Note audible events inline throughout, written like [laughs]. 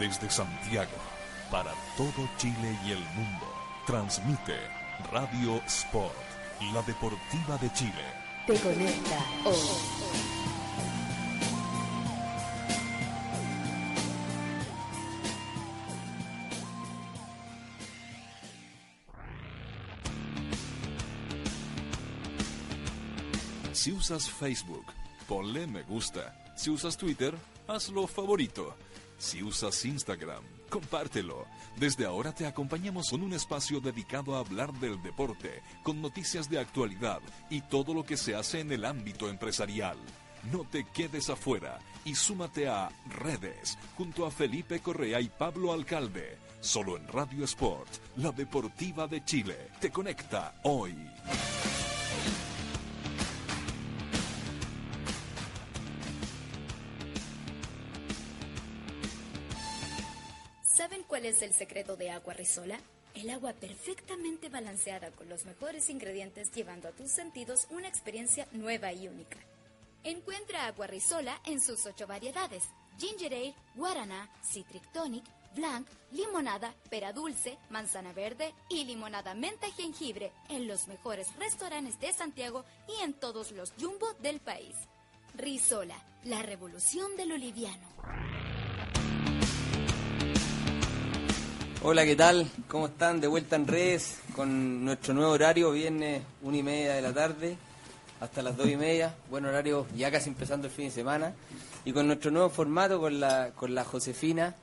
Desde Santiago, para todo Chile y el mundo, transmite Radio Sport, la deportiva de Chile. Te conecta hoy. Si usas Facebook, ponle me gusta. Si usas Twitter, hazlo favorito. Si usas Instagram, compártelo. Desde ahora te acompañamos con un espacio dedicado a hablar del deporte, con noticias de actualidad y todo lo que se hace en el ámbito empresarial. No te quedes afuera y súmate a Redes junto a Felipe Correa y Pablo Alcalde. Solo en Radio Sport, la deportiva de Chile. Te conecta hoy. Cuál es el secreto de Agua Risola? El agua perfectamente balanceada con los mejores ingredientes llevando a tus sentidos una experiencia nueva y única. Encuentra Agua Risola en sus ocho variedades: Ginger Ale, Guaraná, Citric Tonic, Blanc, Limonada, Pera Dulce, Manzana Verde y Limonada Menta Jengibre en los mejores restaurantes de Santiago y en todos los jumbo del país. Risola, la revolución del oliviano. Hola, ¿qué tal? ¿Cómo están? De vuelta en redes con nuestro nuevo horario, viernes una y media de la tarde hasta las dos y media. Buen horario, ya casi empezando el fin de semana. Y con nuestro nuevo formato, con la, con la Josefina,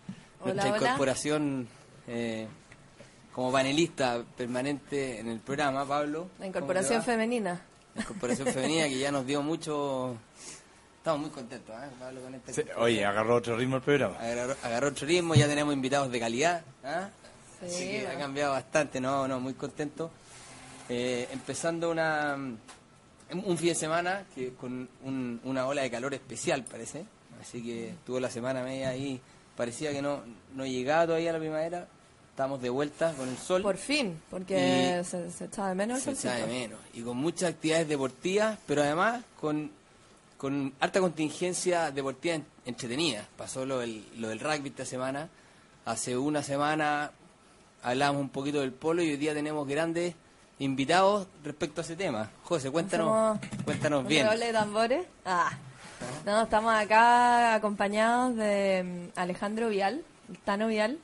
Hola, nuestra hola. incorporación eh, como panelista permanente en el programa, Pablo. La incorporación femenina. La incorporación femenina que ya nos dio mucho... Estamos muy contentos, ¿eh, Pablo, con esta Sí, oye, agarró otro ritmo el programa. agarró, agarró otro ritmo, ya tenemos invitados de calidad. ¿ah? Sí, Así que ha cambiado bastante, no, no, muy contento. Eh, empezando una un fin de semana que con un- una ola de calor especial, parece. Así que tuvo la semana media ahí, parecía que no, no llegaba todavía la primavera. Estamos de vuelta con el sol. Por fin, porque se, se echaba de menos Se el echa de solcito. menos. Y con muchas actividades deportivas, pero además con, con harta contingencia deportiva en- entretenida. Pasó lo del, lo del rugby esta semana. Hace una semana hablamos un poquito del polo y hoy día tenemos grandes invitados respecto a ese tema. José, cuéntanos, Hacemos cuéntanos un bien. de tambores. Ah. No, estamos acá acompañados de mm, Alejandro Vial, Tano Vial,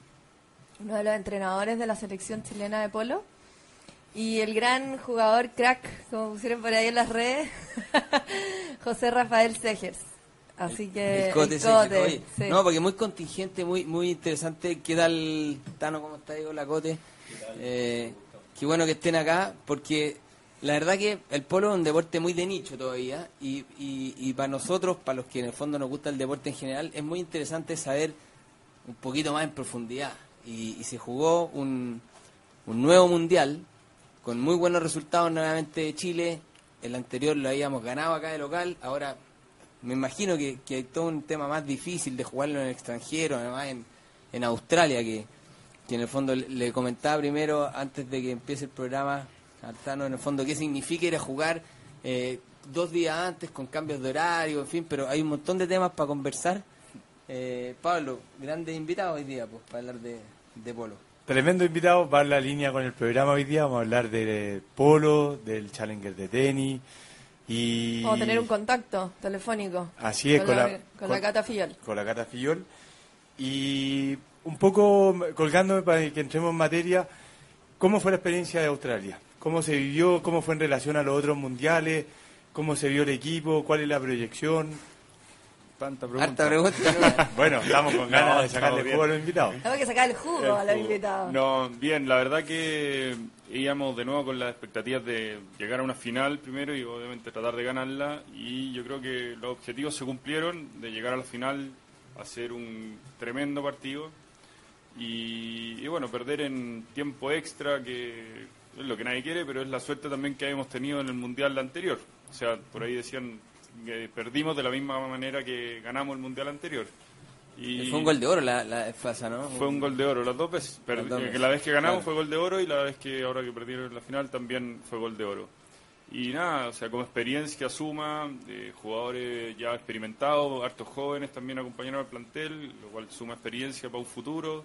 uno de los entrenadores de la selección chilena de polo. Y el gran jugador crack, como pusieron por ahí en las redes, [laughs] José Rafael Segers. Así que. El cote, el sí, cote, oye, sí. No, porque muy contingente, muy muy interesante. ¿Qué tal, Tano? ¿Cómo está, Diego Lacote? Eh, qué bueno que estén acá, porque la verdad que el polo es un deporte muy de nicho todavía. Y, y, y para nosotros, para los que en el fondo nos gusta el deporte en general, es muy interesante saber un poquito más en profundidad. Y, y se jugó un, un nuevo mundial con muy buenos resultados nuevamente de Chile. El anterior lo habíamos ganado acá de local, ahora me imagino que, que hay todo un tema más difícil de jugarlo en el extranjero, además en, en Australia, que, que en el fondo le, comentaba primero, antes de que empiece el programa, a Tano, en el fondo, qué significa ir a jugar eh, dos días antes con cambios de horario, en fin, pero hay un montón de temas para conversar. Eh, Pablo, grandes invitados hoy día, pues, para hablar de, de polo. Tremendo invitado, va en la línea con el programa hoy día. Vamos a hablar de polo, del Challenger de tenis. Y Vamos a tener un contacto telefónico. Así es, con, con la, la- con con- la Cata Fillol. con la Cata Fillol. Y un poco colgándome para que entremos en materia, ¿cómo fue la experiencia de Australia? ¿Cómo se vivió? ¿Cómo fue en relación a los otros mundiales? ¿Cómo se vio el equipo? ¿Cuál es la proyección? Tanta pregunta. Harta pregunta. [laughs] Bueno, estamos con ganas No, de sacarle jugo a bien. los invitados. Tengo que sacar el jugo a los invitados. No, bien, la verdad que íbamos de nuevo con las expectativas de llegar a una final primero y obviamente tratar de ganarla y yo creo que los objetivos se cumplieron de llegar a la final, hacer un tremendo partido y, y bueno, perder en tiempo extra que es lo que nadie quiere, pero es la suerte también que hemos tenido en el Mundial anterior. O sea, por ahí decían que perdimos de la misma manera que ganamos el Mundial anterior. Y Fue un gol de oro la, la FASA, ¿no? fue un gol de oro, las dos veces. Las dos eh, veces, que la vez que ganamos claro. fue gol de oro y la vez que ahora que perdieron la final también fue gol de oro. Y nada, o sea, como experiencia suma, eh, jugadores ya experimentados, hartos jóvenes también acompañaron al plantel, lo cual suma experiencia para un futuro.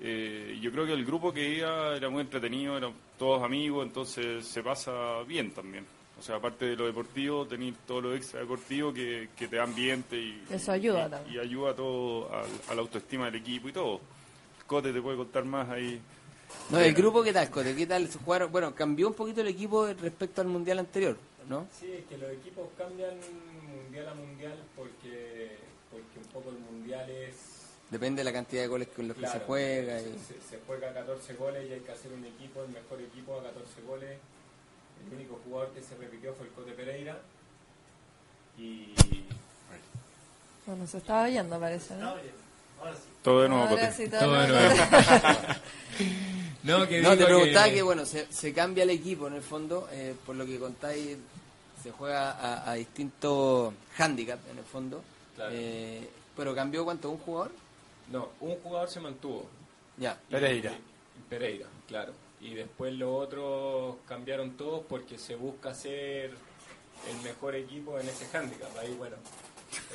Eh, yo creo que el grupo que iba era muy entretenido, eran todos amigos, entonces se pasa bien también. O sea, aparte de lo deportivo, tenéis todo lo extra deportivo que, que te da ambiente y, Eso ayuda y- también. y ayuda todo al- a, la autoestima del equipo y todo. Cote te puede contar más ahí. No, el grupo, ¿qué tal, Cote? ¿Qué tal se jugaron? Bueno, cambió un poquito el equipo respecto al mundial anterior, ¿no? Sí, es que los equipos cambian mundial a mundial porque, porque un poco el mundial es... Depende de la cantidad de goles con los que se juega. Se, y- se- se juega 14 goles y hay que hacer un equipo, el mejor equipo a 14 goles. El único jugador que se repitió fue el Cote Pereira. Y Bueno, se estaba oyendo, parece, ¿no? Todo de nuevo, Ahora Cote. sí, todo Todo de nuevo. [laughs] No, que No, te preguntaba que, que- bueno, se, se cambia el equipo en el fondo, eh, por lo que contáis, se juega a, a distintos handicaps en el fondo. Claro. Eh, pero cambió cuánto, un jugador? no, un jugador se mantuvo. Ya. Pereira. y- Pereira, claro. Y después los otros cambiaron todos porque se busca ser el mejor equipo en ese handicap. Ahí, bueno.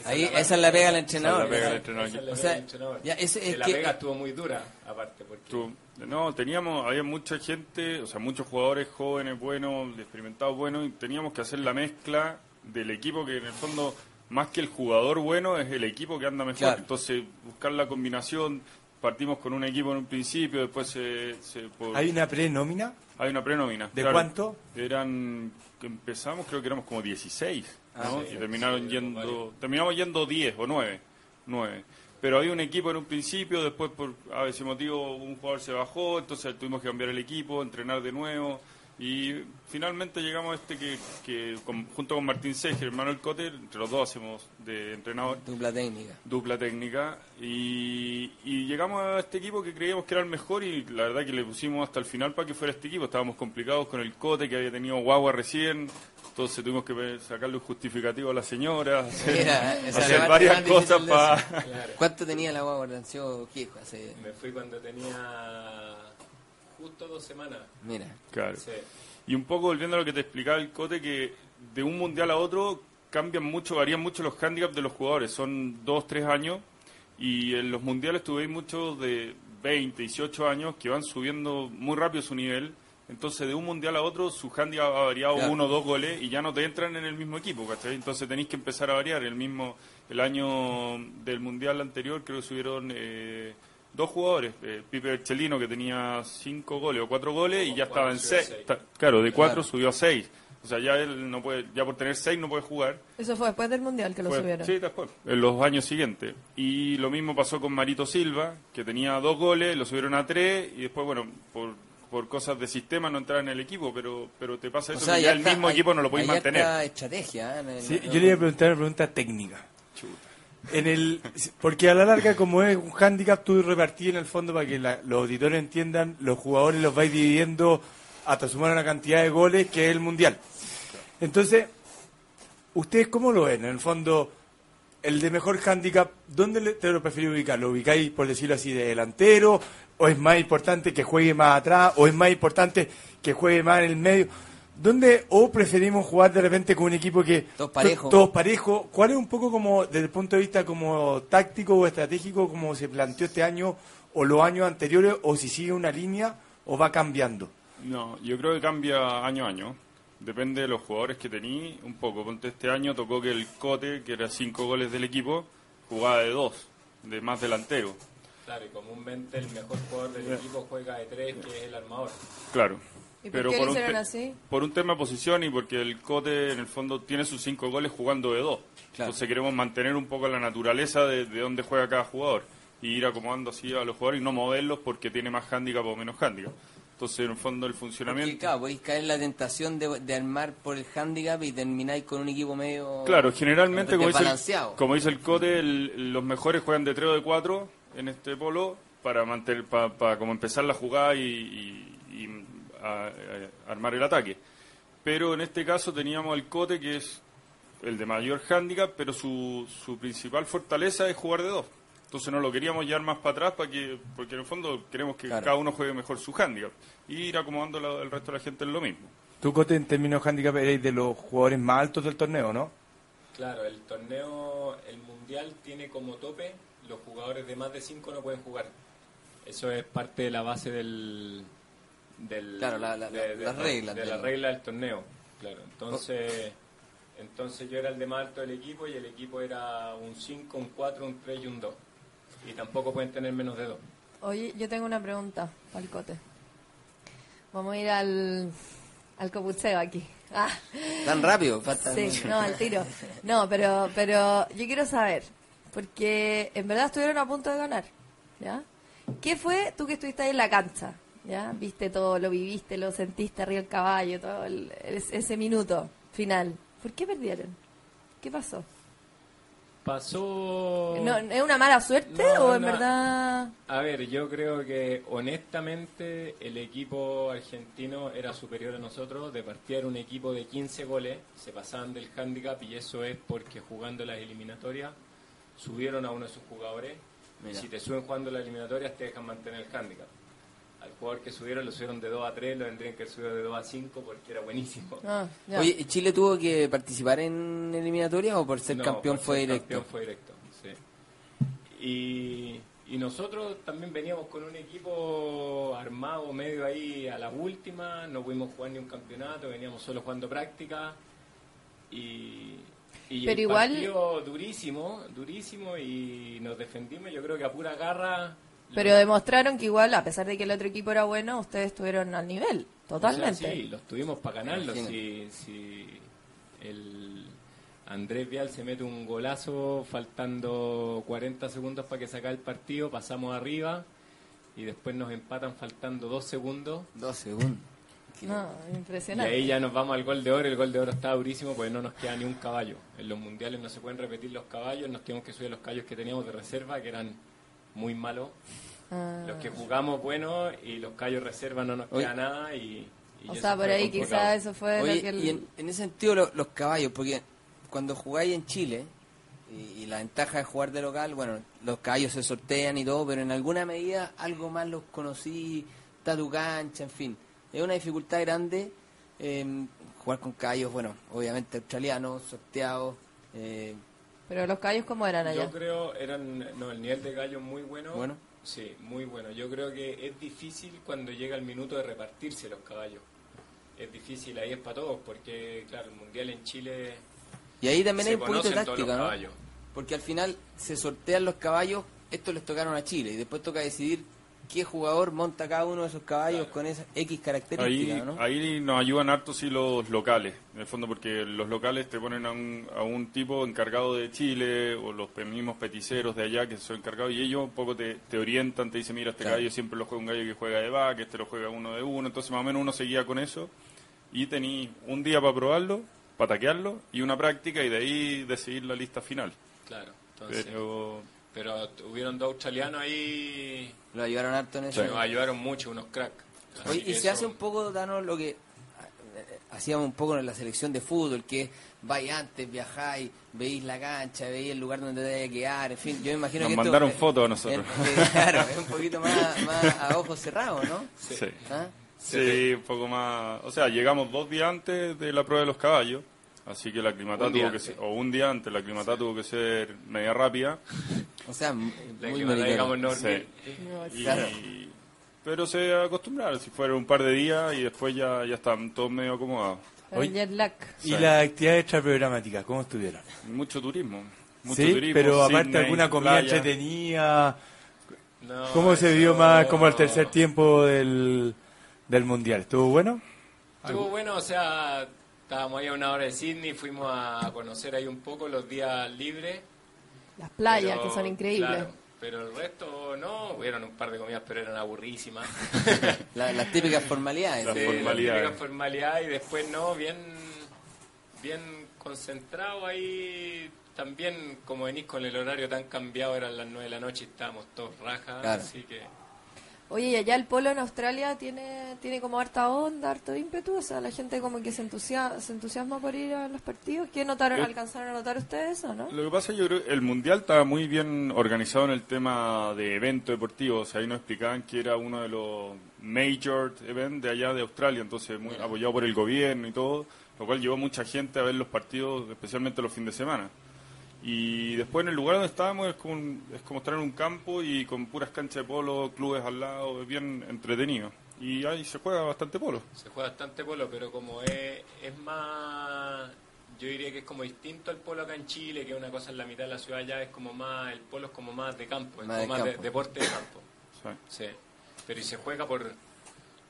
Ahí, esa es la pega del entrenador. Esa es la pega del Esa entrenador. es la O pega sea, del entrenador. ya, ese Que es la que- pega estuvo muy dura, aparte. Porque Tú- no, teníamos, había mucha gente, o sea, muchos jugadores jóvenes, buenos, experimentados, buenos, y teníamos que hacer la mezcla del equipo que en el fondo, más que el jugador bueno, es el equipo que anda mejor. Claro. Entonces, buscar la combinación, partimos con un equipo en un principio, después se... se- por- ¿Hay una pre-nómina? hay una prenómina. ¿De cuánto? Eran, empezamos creo que éramos como 16, ¿no? Ah, sí, y terminaron sí, yendo, varios. terminamos yendo 10 o 9, 9. Pero había un equipo en un principio, después por a ese motivo un jugador se bajó, entonces tuvimos que cambiar el equipo, entrenar de nuevo y finalmente llegamos a este que, que con- junto con Martín Seger, Manuel Cotter, entre los dos hacemos de entrenador Dupla técnica. dupla técnica y, y llegamos a este equipo que creíamos que era el mejor y la verdad que le pusimos hasta el final para que fuera este equipo. Estábamos complicados con el cote que había tenido guagua recién, entonces tuvimos que sacarle un justificativo a la señora, hacer, Mira, varias cosas para... [laughs] ¿Cuánto tenía la guagua Ordancio Quijo? Hace, me fui cuando tenía justo dos semanas. mira. Claro. Sí. Y un poco volviendo a lo que te explicaba el Cote, que de un mundial a otro cambian mucho, varían mucho los handicaps de los jugadores. Son dos, tres años y en los mundiales tuve muchos de 20, 18 años que van subiendo muy rápido su nivel. Entonces, de un mundial a otro, su handicap ha variado Claro. uno o dos goles y ya no te entran en el mismo equipo, ¿cachai? Entonces tenéis que empezar a variar. El mismo, el año del mundial anterior creo que subieron eh, dos jugadores. Eh, Pipe Berchelino que tenía cinco goles o cuatro goles y ya estaba en seis. Ta- Claro, de cuatro Claro. subió a seis. O sea, ya él no puede, ya por tener seis no puede jugar. Eso fue después del mundial que lo Fue- subieron. Sí, después, en los años siguientes. Y lo mismo pasó con Marito Silva, que tenía dos goles, lo subieron a tres y después, bueno, por, por cosas de sistema no entraba en el equipo, pero pero te pasa O eso sea, que ya el mismo hay- equipo no lo podéis mantener. estrategia. ¿eh? En el- Sí, yo le iba a preguntar una pregunta técnica. En el, porque a la larga, como es un handicap, tú repartís en el fondo para que la- los auditores entiendan, los jugadores los vais dividiendo hasta sumar una cantidad de goles que es el mundial. Entonces, ¿ustedes cómo lo ven? En el fondo, el de mejor handicap, ¿dónde te lo preferís ubicar? ¿Lo ubicáis, por decirlo así, de delantero? ¿O es más importante que juegue más atrás? ¿O es más importante que juegue más en el medio? ¿Dónde o preferimos jugar de repente con un equipo que Todos parejos. to- todos parejos? ¿Cuál es un poco como desde el punto de vista como táctico o estratégico como se planteó este año o los años anteriores o si sigue una línea o va cambiando? No, yo creo que cambia año a año. Depende de los jugadores que tení un poco. Ponte este año tocó que el Cote, que era cinco goles del equipo, jugaba de dos, de más delantero. Claro, y comúnmente el mejor jugador del equipo juega de tres, que es el armador. Claro. ¿Y por qué lo un hicieron así? Por un tema de posición y porque el Cote en el fondo tiene sus cinco goles jugando de dos. Claro. Entonces queremos mantener un poco la naturaleza de, de dónde juega cada jugador y ir acomodando así a los jugadores y no moverlos porque tiene más handicap o menos handicap. Entonces en el fondo el Porque, funcionamiento... claro, podéis caer en la tentación de, de armar por el handicap y termináis con un equipo medio. Claro, generalmente, como dice, el, como dice el Cote, el- los mejores juegan de 3 o de 4 en este polo para mantener, para, como empezar la jugada y, y- y, a- a- armar el ataque. Pero en este caso teníamos el Cote, que es el de mayor handicap, pero su, su principal fortaleza es jugar de dos. Entonces no lo queríamos llevar más para atrás para que, porque en el fondo queremos que Claro. cada uno juegue mejor su handicap. Y ir acomodando la- el resto de la gente en lo mismo. Tú, Cote, en términos de handicap, eres de los jugadores más altos del torneo, ¿no? Claro, el torneo, el mundial tiene como tope los jugadores de más de 5 no pueden jugar. Eso es parte de la base del. Del Claro, la- la- de, de- las reglas De del- la regla del torneo. Claro, entonces. Entonces yo era el de más alto del equipo y el equipo era un 5, un 4, un 3 y un 2. Y tampoco pueden tener menos de 2. Oye, yo tengo una pregunta para el Cote. Vamos a ir al, al copucheo aquí. [laughs] Ah, Tan rápido, falta. sí, no, al tiro. No, pero, pero yo quiero saber, porque en verdad estuvieron a punto de ganar, ¿ya? ¿Qué fue tú que estuviste ahí en la cancha? ¿Ya? Viste todo, lo viviste, lo sentiste arriba del caballo, todo el- es- ese minuto final. ¿Por qué perdieron? ¿Qué pasó? Pasó. No, ¿Es una mala suerte No, o en no. verdad...? A ver, yo creo que honestamente el equipo argentino era superior a nosotros. De partida era un equipo de 15 goles, se pasaban del handicap y eso es porque jugando las eliminatorias subieron a uno de sus jugadores. Mira. Si te suben jugando las eliminatorias te dejan mantener el handicap. Al jugador que subieron lo subieron de 2 a 3, lo tendrían que subir de 2 a 5 porque era buenísimo. Ah. Oye, ¿y ¿Chile tuvo que participar en eliminatoria o por ser No, campeón por fue directo? Campeón fue directo, sí. Y, y nosotros también veníamos con un equipo armado medio ahí a la última, no pudimos jugar ni un campeonato, veníamos solo jugando práctica y, y Pero el igual- partido durísimo, durísimo y nos defendimos, yo creo que a pura garra. Pero demostraron que igual, a pesar de que el otro equipo era bueno, ustedes estuvieron al nivel, totalmente. O sea, sí, los tuvimos para ganarlos. Si, si el Andrés Vial se mete un golazo faltando 40 segundos para que saca el partido, pasamos arriba y después nos empatan faltando dos segundos. Dos segundos. No, Y impresionante. ahí ya nos vamos al gol de oro. El gol de oro está durísimo porque no nos queda ni un caballo. En los mundiales no se pueden repetir los caballos. Nos tenemos que subir los caballos que teníamos de reserva, que eran muy malos. Ah. Los que jugamos, bueno, y los caballos reserva no nos Oye. queda nada. Y, y o sea, por ahí quizás eso fue lo Oye, que... el- y en, en ese sentido lo- los caballos, porque cuando jugáis en Chile, y, y la ventaja de jugar de local, bueno, los caballos se sortean y todo, pero en alguna medida algo más los conocí, está tu cancha, en fin. Es una dificultad grande eh, jugar con caballos, bueno, obviamente australianos, sorteados. eh, Pero los caballos, ¿cómo eran allá? Yo creo, eran, no, el nivel de gallo es muy bueno. Bueno. Sí, muy bueno. Yo creo que es difícil cuando llega el minuto de repartirse los caballos. Es difícil, ahí es para todos, porque, claro, el mundial en Chile. y ahí también Se hay un poquito de conocen todos los táctica, ¿no? caballos. Porque al final se sortean los caballos, estos les tocaron a Chile, y después toca decidir qué jugador monta cada uno de esos caballos con esas X Ahí, características, ¿no? ahí nos ayudan harto sí los locales, en el fondo porque los locales te ponen a un, a un tipo encargado de Chile o los mismos peticeros de allá que son encargados y ellos un poco te, te orientan, te dicen mira este Claro. gallo siempre lo juega un gallo que juega de back, este lo juega uno de uno, entonces más o menos uno seguía con eso y tení un día para probarlo, para taquearlo y una práctica y de ahí decidir la lista final. Claro, entonces. Pero Pero hubieron dos australianos ahí Lo ayudaron harto en que eso. nos ayudaron mucho, unos cracks. Oye, y que se hace un poco, Danos, lo que hacíamos un poco en la selección de fútbol, que vais antes, viajáis, veis la cancha, veis el lugar donde te a quedar, en fin, yo me imagino Nos que esto, mandaron fotos a nosotros. eh, claro, es un poquito más, más a ojos cerrados, ¿no? sí. ¿Ah? Sí, un poco más. O sea, llegamos dos días antes de la prueba de los caballos, así que la aclimatada tuvo que ser, o un día antes, la aclimatada tuvo que ser media rápida. O sea, La muy que digamos americano. no Sí. Y- Claro. Pero se acostumbraron, si fueron un par de días y después ya, ya están todos medio acomodados. El jet lag. ¿Y Sí. las actividades extraprogramáticas, cómo estuvieron? Mucho turismo. Mucho sí, turismo, pero aparte Sydney, alguna comida playa. entretenida. No, ¿Cómo se vio más como el tercer tiempo del, del mundial? ¿Estuvo bueno? Estuvo bueno, o sea, estábamos ahí a una hora de Sydney, fuimos a conocer ahí un poco los días libres. Las playas, pero, que son increíbles. claro, pero el resto no, hubieron un par de comidas, pero eran aburrísimas. [laughs] La- las típicas formalidades. Las Sí, formalidades. la típica formalidad y después no, bien, bien concentrado ahí. También, como venís con el horario tan cambiado, eran las nueve de la noche y estábamos todos rajas, Claro. así que... Oye, y allá el polo en Australia tiene tiene como harta onda, harto ímpetu, o sea, la gente como que se entusiasma, se entusiasma por ir a los partidos. ¿Qué notaron, alcanzaron a notar ustedes o no? Lo que pasa, yo creo que el Mundial estaba muy bien organizado en el tema de eventos deportivos. O sea, ahí nos explicaban que era uno de los major events de allá de Australia, entonces muy apoyado por el gobierno y todo, lo cual llevó mucha gente a ver los partidos, especialmente los fines de semana. Y después en el lugar donde estábamos es como, un- es como estar en un campo y con puras canchas de polo, clubes al lado, es bien entretenido. Y ahí se juega bastante polo. Se juega bastante polo, pero como es, es más, yo diría que es como distinto al polo acá en Chile, que una cosa en la mitad de la ciudad ya es como más, el polo es como más de campo, es Más como de más de- deporte de campo. Sí. Sí, pero y se juega por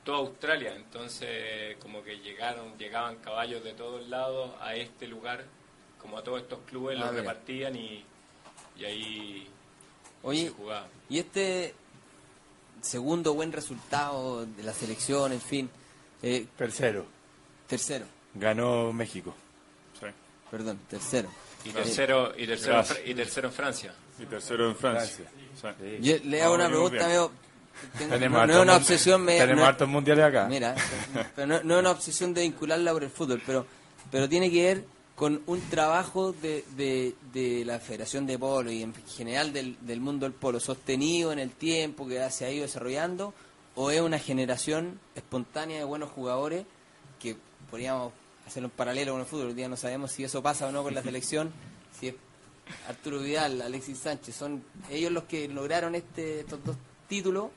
toda Australia, entonces como que llegaron, llegaban caballos de todos lados a este lugar, como a todos estos clubes Ah, los mira. repartían y, y ahí Oye, se jugaba. y este segundo buen resultado de la selección, en fin, eh, Tercero, tercero, ganó México. Sí. perdón, tercero. Y tercero, y tercero, Gracias. Y tercero en Francia. Y tercero en Francia. Francia. Sí. Yo le hago No, una pregunta, bien. medio- tengo- Tenemos no, no hartos es una obsesión, me, Tenemos no- hartos mundiales acá. Mira, [laughs] pero no, no es una obsesión de vincularla por el fútbol, pero, pero tiene que ver con un trabajo de, de, de la Federación de Polo y en general del, del mundo del polo sostenido en el tiempo que se ha ido desarrollando o es una generación espontánea de buenos jugadores que podríamos hacerlo en paralelo con el fútbol, hoy día no sabemos si eso pasa o no con la selección, [laughs] si es Arturo Vidal, Alexis Sánchez, son ellos los que lograron este, estos dos títulos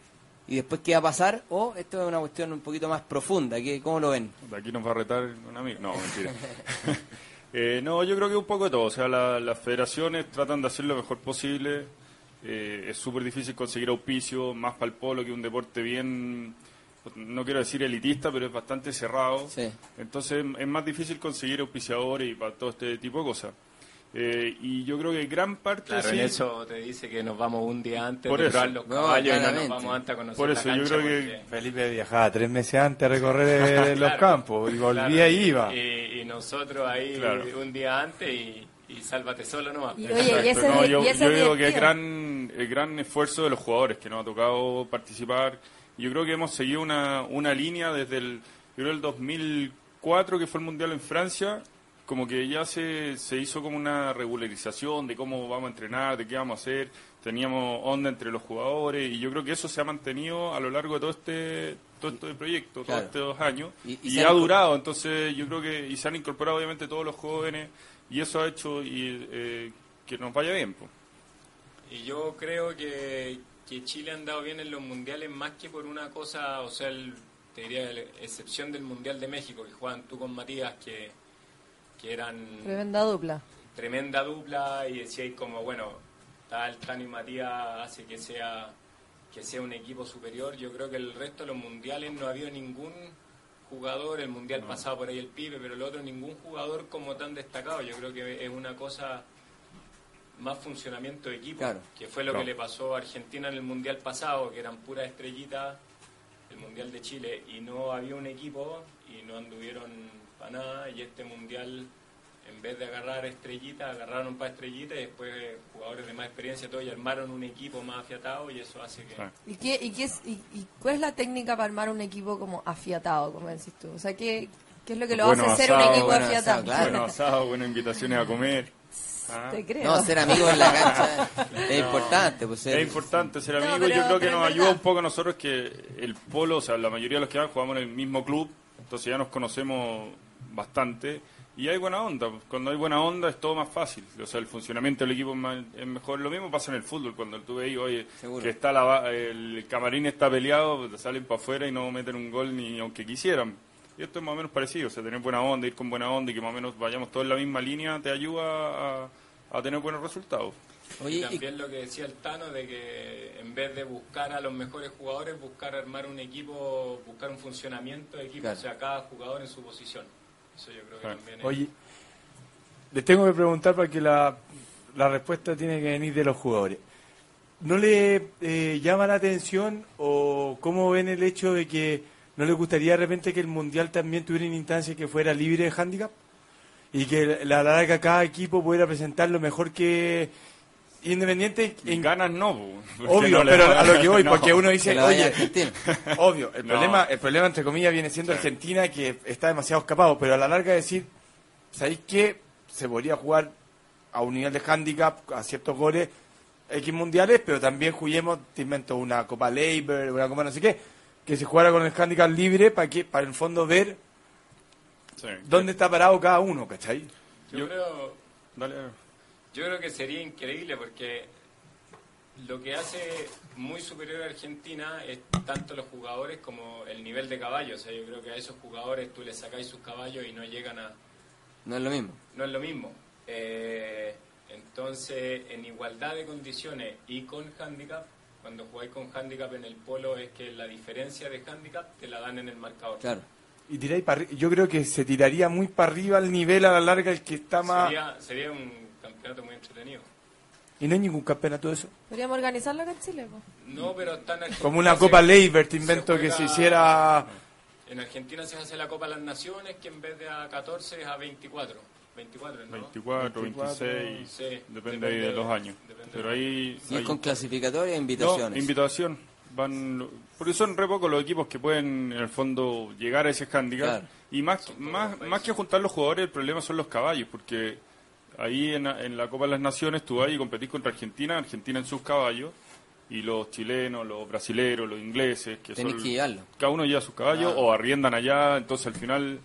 y después qué va a pasar o esto es una cuestión un poquito más profunda, que ¿cómo lo ven? De aquí nos va a retar un amigo. No, mentira. [laughs] Eh, no, yo creo que un poco de todo. O sea, la- las federaciones tratan de hacer lo mejor posible. Eh, es súper difícil conseguir auspicio, más para el polo, que un deporte bien, no quiero decir elitista, pero es bastante cerrado. Sí. Entonces es más difícil conseguir auspiciadores y para todo este tipo de cosas. Eh, y yo creo que gran parte Claro, sí- en eso te dice que nos vamos un día antes Por de eso. probar los No, caballos y no nos claramente. vamos antes a conocer Por la eso yo creo que- Felipe viajaba tres meses antes a recorrer [laughs] los Claro. campos y volvía Claro, y iba. Y, y nosotros ahí Claro. un día antes y, y sálvate solo nomás. Y oye, y ese, No, yo, y ese yo digo que es gran, el gran esfuerzo de los jugadores que nos ha tocado participar. Yo creo que hemos seguido una, una línea desde el, yo creo el 2004 que fue el Mundial en Francia, como que ya se, se hizo como una regularización de cómo vamos a entrenar, de qué vamos a hacer, teníamos onda entre los jugadores y yo creo que eso se ha mantenido a lo largo de todo este todo este proyecto, Claro. todos estos años Y- y, y se ha durado, entonces yo creo que y se han incorporado obviamente todos los jóvenes y eso ha hecho y, eh, que nos vaya bien. pues. Y yo creo que, que Chile ha andado bien en los mundiales más que por una cosa, o sea, el- te diría, la excepción del Mundial de México, que juegan tú con Matías, que, que eran Tremenda dupla. tremenda dupla y decíais como, bueno, tal Tano y Matías hace que sea que sea un equipo superior. Yo creo que el resto de los mundiales no ha habido ningún jugador, el mundial pasado por ahí el pibe, pero el otro ningún jugador como tan destacado. Yo creo que es una cosa más funcionamiento de equipo, Claro. que fue lo Claro. que le pasó a Argentina en el mundial pasado, que eran puras estrellitas, el mundial de Chile, y no había un equipo y no anduvieron para nada, y este mundial en vez de agarrar estrellitas, agarraron para estrellitas y después jugadores de más experiencia todo y armaron un equipo más afiatado y eso hace que... ¿Y, qué, y, qué es, y, y cuál es la técnica para armar un equipo como afiatado, como decís tú? O sea, ¿qué, qué es lo que lo Bueno hace ser un equipo bueno afiatado? asado, claro. Bueno, asado, buenas invitaciones a comer. Ah. Te creo. No, ser amigos en la cancha [laughs] es importante. Pues, ser- Es importante ser No, amigos. pero- Yo creo que nos ayuda verdad. un poco a nosotros que el polo, o sea, la mayoría de los que van jugamos en el mismo club, entonces ya nos conocemos bastante y hay buena onda. Cuando hay buena onda es todo más fácil. O sea, el funcionamiento del equipo es, más- es mejor. Lo mismo pasa en el fútbol. Cuando tú veis, oye, Seguro. que está la el camarín está peleado, pues, salen para afuera y no meten un gol ni aunque quisieran. Y esto es más o menos parecido. O sea, tener buena onda, ir con buena onda y que más o menos vayamos todos en la misma línea te ayuda a, a tener buenos resultados. Oye, y y- también lo que decía el Tano de que en vez de buscar a los mejores jugadores, buscar armar un equipo, buscar un funcionamiento de equipo, Claro. o sea, cada jugador en su posición. Eso yo creo que Claro. también es... Oye, les tengo que preguntar porque la, la respuesta tiene que venir de los jugadores. ¿No le eh, llama la atención o cómo ven el hecho de que no les gustaría de repente que el Mundial también tuviera una instancia que fuera libre de handicap? Y que la la larga cada equipo pudiera presentar lo mejor que... Independiente En ganas no, [laughs] Obvio, no pero a lo que voy, [laughs] no. porque uno dice, oye, [laughs] obvio, el No. problema, el problema entre comillas viene siendo Sí. Argentina que está demasiado escapado, pero a la larga decir, ¿sabéis qué? Se podría jugar a un nivel de handicap, a ciertos goles X mundiales, pero también juguemos, te invento, una Copa Labor, una Copa no sé qué, que se jugara con el handicap libre para que, para en el fondo ver Sí. dónde está parado cada uno, ¿cachai? Yo, Yo- creo, Dale. Yo creo que sería increíble porque lo que hace muy superior a Argentina es tanto los jugadores como el nivel de caballo. O sea, yo creo que a esos jugadores tú les sacáis sus caballos y no llegan a... No es lo mismo. No es lo mismo. Eh, entonces, en igualdad de condiciones y con handicap, cuando jugáis con handicap en el polo es que la diferencia de handicap te la dan en el marcador. Claro. Y tiráis yo creo que se tiraría muy para arriba el nivel a la larga el que está más... Sería, sería un campeonato muy entretenido. Y no hay ningún campeonato de eso. Podríamos organizarlo acá en Chile, po. No, pero están Como una Copa Labor, te invento que se hiciera... En Argentina se hace la Copa de las Naciones, que en vez de a 14 es a 24. 24, ¿no? 24, 26, Sí, depende, depende ahí de de- los años. Pero ahí... Y es ahí- con clasificatoria e No, invitaciones. invitación. Van, porque son re pocos los equipos que pueden, en el fondo, llegar a ese handicap. Claro. Y más, más, más que juntar los jugadores, el problema son los caballos, porque ahí en, en la Copa de las Naciones tú vas y competís contra Argentina, Argentina en sus caballos, y los chilenos, los brasileros, los ingleses, que Tenés son... que llevarlo. Cada uno lleva sus caballos o arriendan allá, entonces al final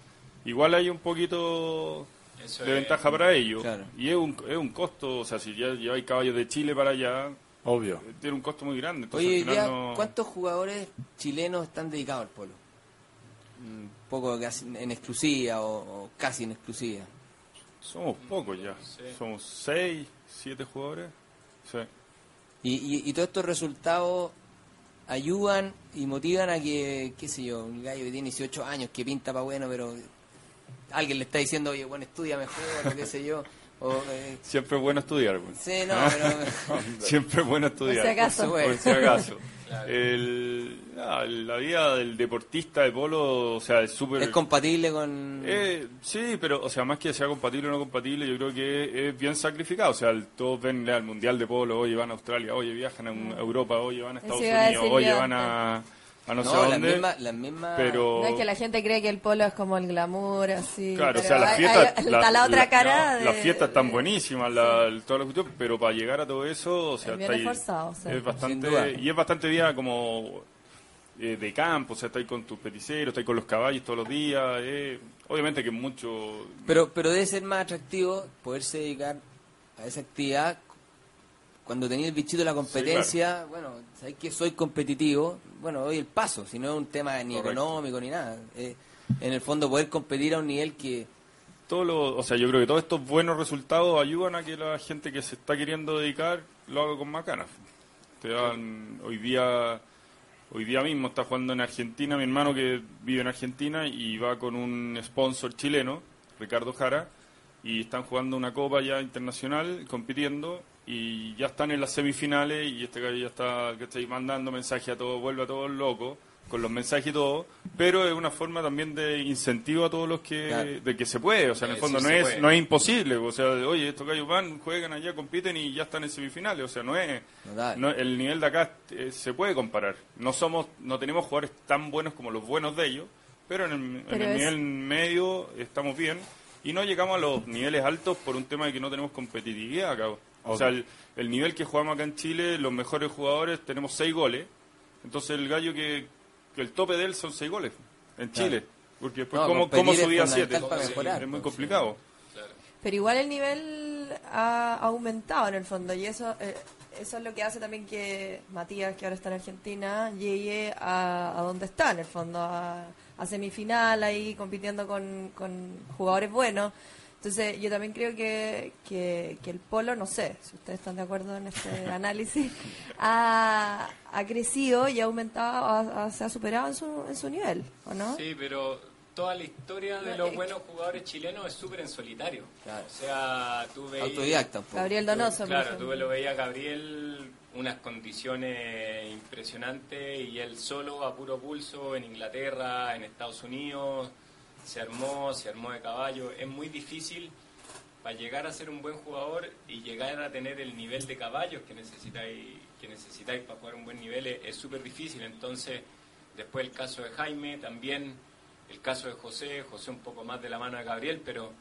igual hay un poquito Eso de es- ventaja para ellos. Claro. Y es un, es un costo, o sea, si ya lleváis caballos de Chile para allá, Obvio. eh, tiene un costo muy grande. Entonces Oye, al final no... ¿cuántos jugadores chilenos están dedicados al polo? Un poco en exclusiva o, o casi en exclusiva. Somos pocos ya. Sí. Somos seis, siete jugadores. Sí. Y, y, y todos estos resultados ayudan y motivan a que, qué sé yo, un gallo que tiene 18 años, que pinta para bueno, pero alguien le está diciendo, oye, bueno, estudia mejor, o qué sé yo. O, eh, Siempre es bueno estudiar. güey. sí, no, pero... [laughs] Siempre es bueno estudiar. Por si acaso. Por si acaso. Claro. El- ah, la vida del deportista de polo, o sea, es súper... Es compatible con... Eh, sí, pero, o sea, más que sea compatible o no compatible, yo creo que es bien sacrificado. O sea, el- todos ven al Mundial de Polo, oye, van a Australia, oye, viajan a un- a Europa, oye, van a Estados Unidos, oye, van a, a no, sé no, mismas... Las mismas pero... No es que la gente cree que el polo es como el glamour, así. Claro, o sea, las fiestas. está la otra cara. de- Las fiestas están buenísimas, la, el- toda la cuestión, pero para llegar a todo eso, o sea, está ahí- esforzado, o sea. es bastante. Y es bastante día como eh, de campo, o sea, está ahí con tus peticeros, está ahí con los caballos todos los días. eh, obviamente que mucho. Pero, pero debe ser más atractivo poderse dedicar a esa actividad cuando tenía el bichito de la competencia. Bueno, sabéis que soy competitivo. Bueno, doy el paso, si no es un tema ni Correcto. económico ni nada. Eh, en el fondo, poder competir a un nivel que. Todo lo, o sea, yo creo que todos estos buenos resultados ayudan a que la gente que se está queriendo dedicar lo haga con más ganas. Te dan, hoy día hoy día mismo está jugando en Argentina mi hermano que vive en Argentina y va con un sponsor chileno, Ricardo Jara, y están jugando una copa ya internacional, compitiendo y ya están en las semifinales y este gallo ya está que estáis mandando mensajes a todos, vuelve a todos locos con los mensajes y todo, pero es una forma también de incentivo a todos los que Claro. de que se puede, o sea, en el Eh, fondo sí no es puede. no es imposible, o sea, de, oye, estos gallos van, juegan allá, compiten y ya están en semifinales, o sea, no es no, el nivel de acá eh, se puede comparar. No somos no tenemos jugadores tan buenos como los buenos de ellos, pero en el, en el es- nivel medio estamos bien y no llegamos a los niveles altos por un tema de que no tenemos competitividad acá. O sea, el, el nivel que jugamos acá en Chile, los mejores jugadores tenemos seis goles. Entonces el gallo que, que el tope de él son seis goles en Claro. Chile. Porque después, No, ¿cómo, cómo subía siete? Sí, es muy pues, complicado. Pero igual el nivel ha aumentado en el fondo y eso eh, eso es lo que hace también que Matías, que ahora está en Argentina, llegue a, a donde está en el fondo, a, a semifinal ahí compitiendo con, con jugadores buenos. Entonces yo también creo que, que, que el polo, no sé si ustedes están de acuerdo en este [laughs] análisis, ha, ha crecido y ha aumentado, ha- ha- se ha superado en su, en su nivel, ¿o no? Sí, pero toda la historia de los buenos jugadores chilenos es súper en solitario. Claro. O sea, tú veías... Autodidacta poco. Gabriel Donoso, por Claro, tú lo veías a Gabriel, unas condiciones impresionantes y él solo a puro pulso en Inglaterra, en Estados Unidos, se armó, se armó de caballo. Es muy difícil para llegar a ser un buen jugador y llegar a tener el nivel de caballos que necesitáis, que necesitáis para jugar un buen nivel es súper difícil. Entonces, después el caso de Jaime, también el caso de José, José un poco más de la mano de Gabriel, pero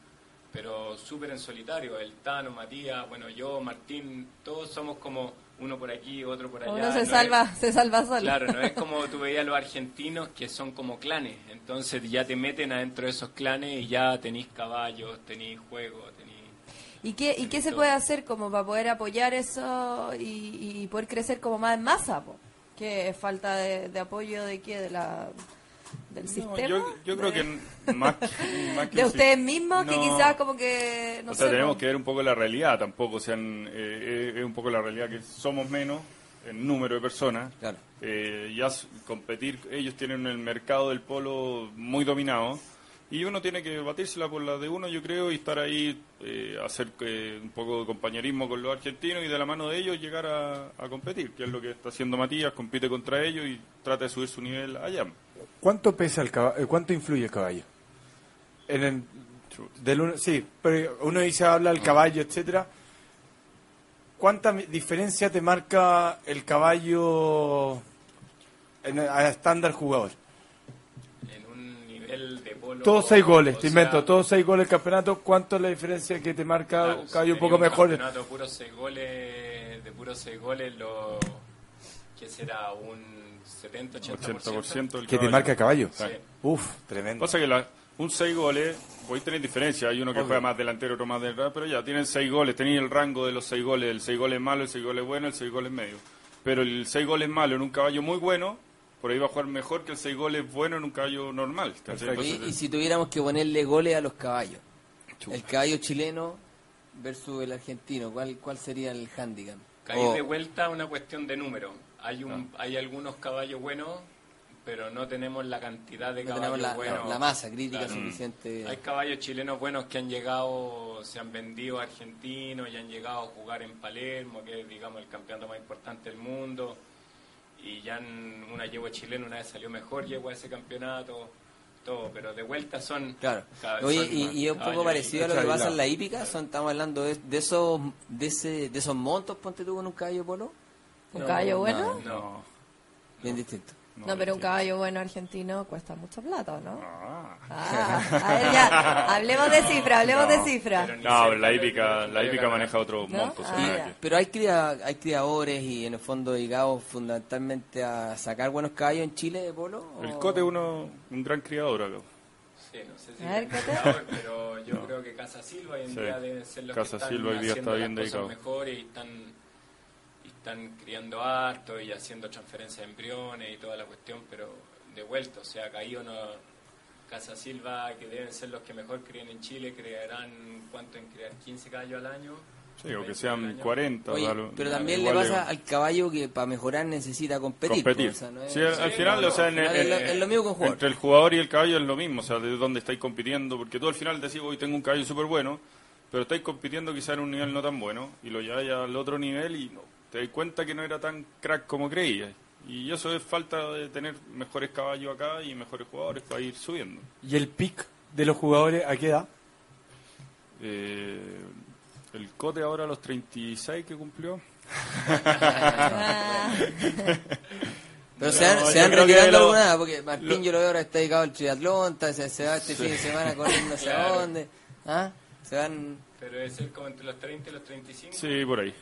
pero súper en solitario. El Tano, Matías, bueno, yo, Martín, todos somos como uno por aquí, otro por allá. Uno se No salva, es- se salva solo. Claro, no es [laughs] como tú veías los argentinos que son como clanes, entonces ya te meten adentro de esos clanes y ya tenéis caballos, tenéis juegos, tenéis... ¿Y qué, ¿Y qué se puede hacer como para poder apoyar eso y, y poder crecer como más en masa? Po? ¿Qué es falta de, de apoyo de qué? ¿De la, ¿Del No, sistema? yo, yo creo ¿De- que [laughs] más, que- más que de ustedes mismos que quizás como que no o sea, sé, tenemos que ver un poco la realidad tampoco, o sea, en- eh, es un poco la realidad que somos menos en número de personas. Claro. Eh, ya competir, ellos tienen el mercado del polo muy dominado y uno tiene que batírsela por la de uno, yo creo, y estar ahí, eh, hacer eh, un poco de compañerismo con los argentinos y de la mano de ellos llegar a, a competir, que es lo que está haciendo Matías, compite contra ellos y trata de subir su nivel allá. ¿Cuánto pesa el caballo? ¿Cuánto influye el caballo? En el, del uno- sí, pero uno dice habla Ah. el caballo, etcétera. ¿Cuánta diferencia te marca el caballo en, a estándar jugador? En un nivel de polo... Todos seis goles, te sea, invento, todos seis goles del campeonato. ¿Cuánto es la diferencia que te marca claro, un si caballo un poco mejor? campeonato puros seis goles, de puros seis goles, lo, ¿qué será? Un 70-80%. 80% del Que te marca el caballo. Sí. Uf, tremendo. Pasa que la- un 6 goles, voy a tener diferencia. Hay uno que Obvio. juega más delantero, otro más detrás, pero ya tienen 6 goles. Tenéis el rango de los 6 goles: el 6 goles malo, el 6 goles bueno, el 6 goles medio. Pero el 6 goles malo en un caballo muy bueno, por ahí va a jugar mejor que el 6 goles bueno en un caballo normal. ¿cachai? Y, Entonces, y si tuviéramos que ponerle goles a los caballos, Chuta. el caballo chileno versus el argentino, ¿cuál, cuál sería el handicap? Caer O- de vuelta una cuestión de número. Hay un, hay algunos caballos buenos, pero no tenemos la cantidad de no caballos la, buenos. la masa crítica Claro. suficiente. Hay caballos chilenos buenos que han llegado, se han vendido a argentinos y han llegado a jugar en Palermo, que es, digamos, el campeonato más importante del mundo. Y ya en una yegua chilena una vez salió mejor yegua de ese campeonato, todo, pero de vuelta son... Claro. ca- Oye, son y, y es un poco parecido a lo que pasa en la hípica, son, estamos hablando de, de esos de ese de esos montos, ponte tú con un caballo polo. ¿Un No, caballo no, bueno? no, Bien distinto. No, pero un caballo bueno argentino cuesta mucha plata, ¿o ¿no? Ah. Ah, a ver, ya, hablemos de cifra, hablemos de cifra. pero No, la hípica, la hípica maneja otros ¿No? montos. Ah, Pero hay cría, hay criadores y en el fondo dedicados fundamentalmente a sacar buenos caballos en Chile de polo. El o- Cote es uno, un gran criador acá. Sí, no sé si A ver, es Cote. [laughs] criador, pero yo creo que Casa Silva hoy en Sí. día deben ser los Casa que están Silva hoy día haciendo está bien las cosas dedicado. mejores y están, están criando harto y haciendo transferencias de embriones y toda la cuestión, pero de vuelta, o sea, caído no... Casa Silva, que deben ser los que mejor crían en Chile, crearán, ¿cuánto en crear? ¿15 gallos al año? Sí, o que 20 al sean año. 40. Oye, dalo- pero también le pasa digo. al caballo que para mejorar necesita competir. competir. pues, o sea, no es- Sí, al, final, no, o sea, no, en- al final en- es lo- es lo mismo con jugador. entre el jugador y el caballo es lo mismo, o sea, de dónde estáis compitiendo, porque tú al final decís, hoy tengo un caballo súper bueno, pero estáis compitiendo quizá en un nivel no tan bueno, y lo lleváis al otro nivel y no, te das cuenta que no era tan crack como creías. Y eso es falta de tener mejores caballos acá y mejores jugadores para ir subiendo. ¿Y el pick de los jugadores a qué edad? Eh, el Cote ahora a los 36 que cumplió. [laughs] [laughs] Pero se van, No, se retirando lo- alguna, porque Martín lo- yo lo veo ahora está dedicado al triatlón, se, se va este fin de semana [laughs] corriendo no sé a Claro. dónde. ¿Ah? Se van... Pero debe ser como entre los 30 y los 35. Sí, por ahí.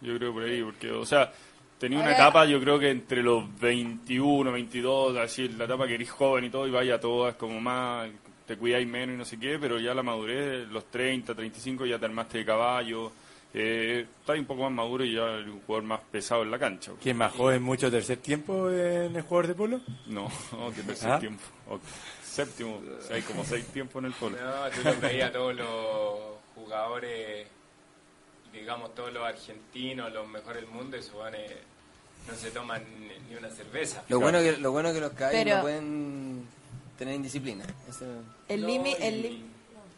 Yo creo por ahí, porque, o sea, tenía una etapa, yo creo que entre los 21, 22, así, la etapa que eres joven y todo, y vaya a todas como más, te cuidáis menos y no sé qué, pero ya la madurez, los 30, 35, ya te armaste de caballo, eh, estás un poco más maduro y ya un jugador más pesado en la cancha. ¿Quién más joven, mucho tercer tiempo en el jugador de polo? No, [laughs] no, que tercer ¿Ah? tiempo. O séptimo, o sea, hay como seis tiempos en el polo. No, tú los veías a todos los jugadores, digamos, todos los argentinos, los mejores del mundo, y esos jugadores no se toman ni- una cerveza. Lo bueno que lo bueno que los caballos Pero- no pueden tener indisciplina. Eso- el No, límite, y- el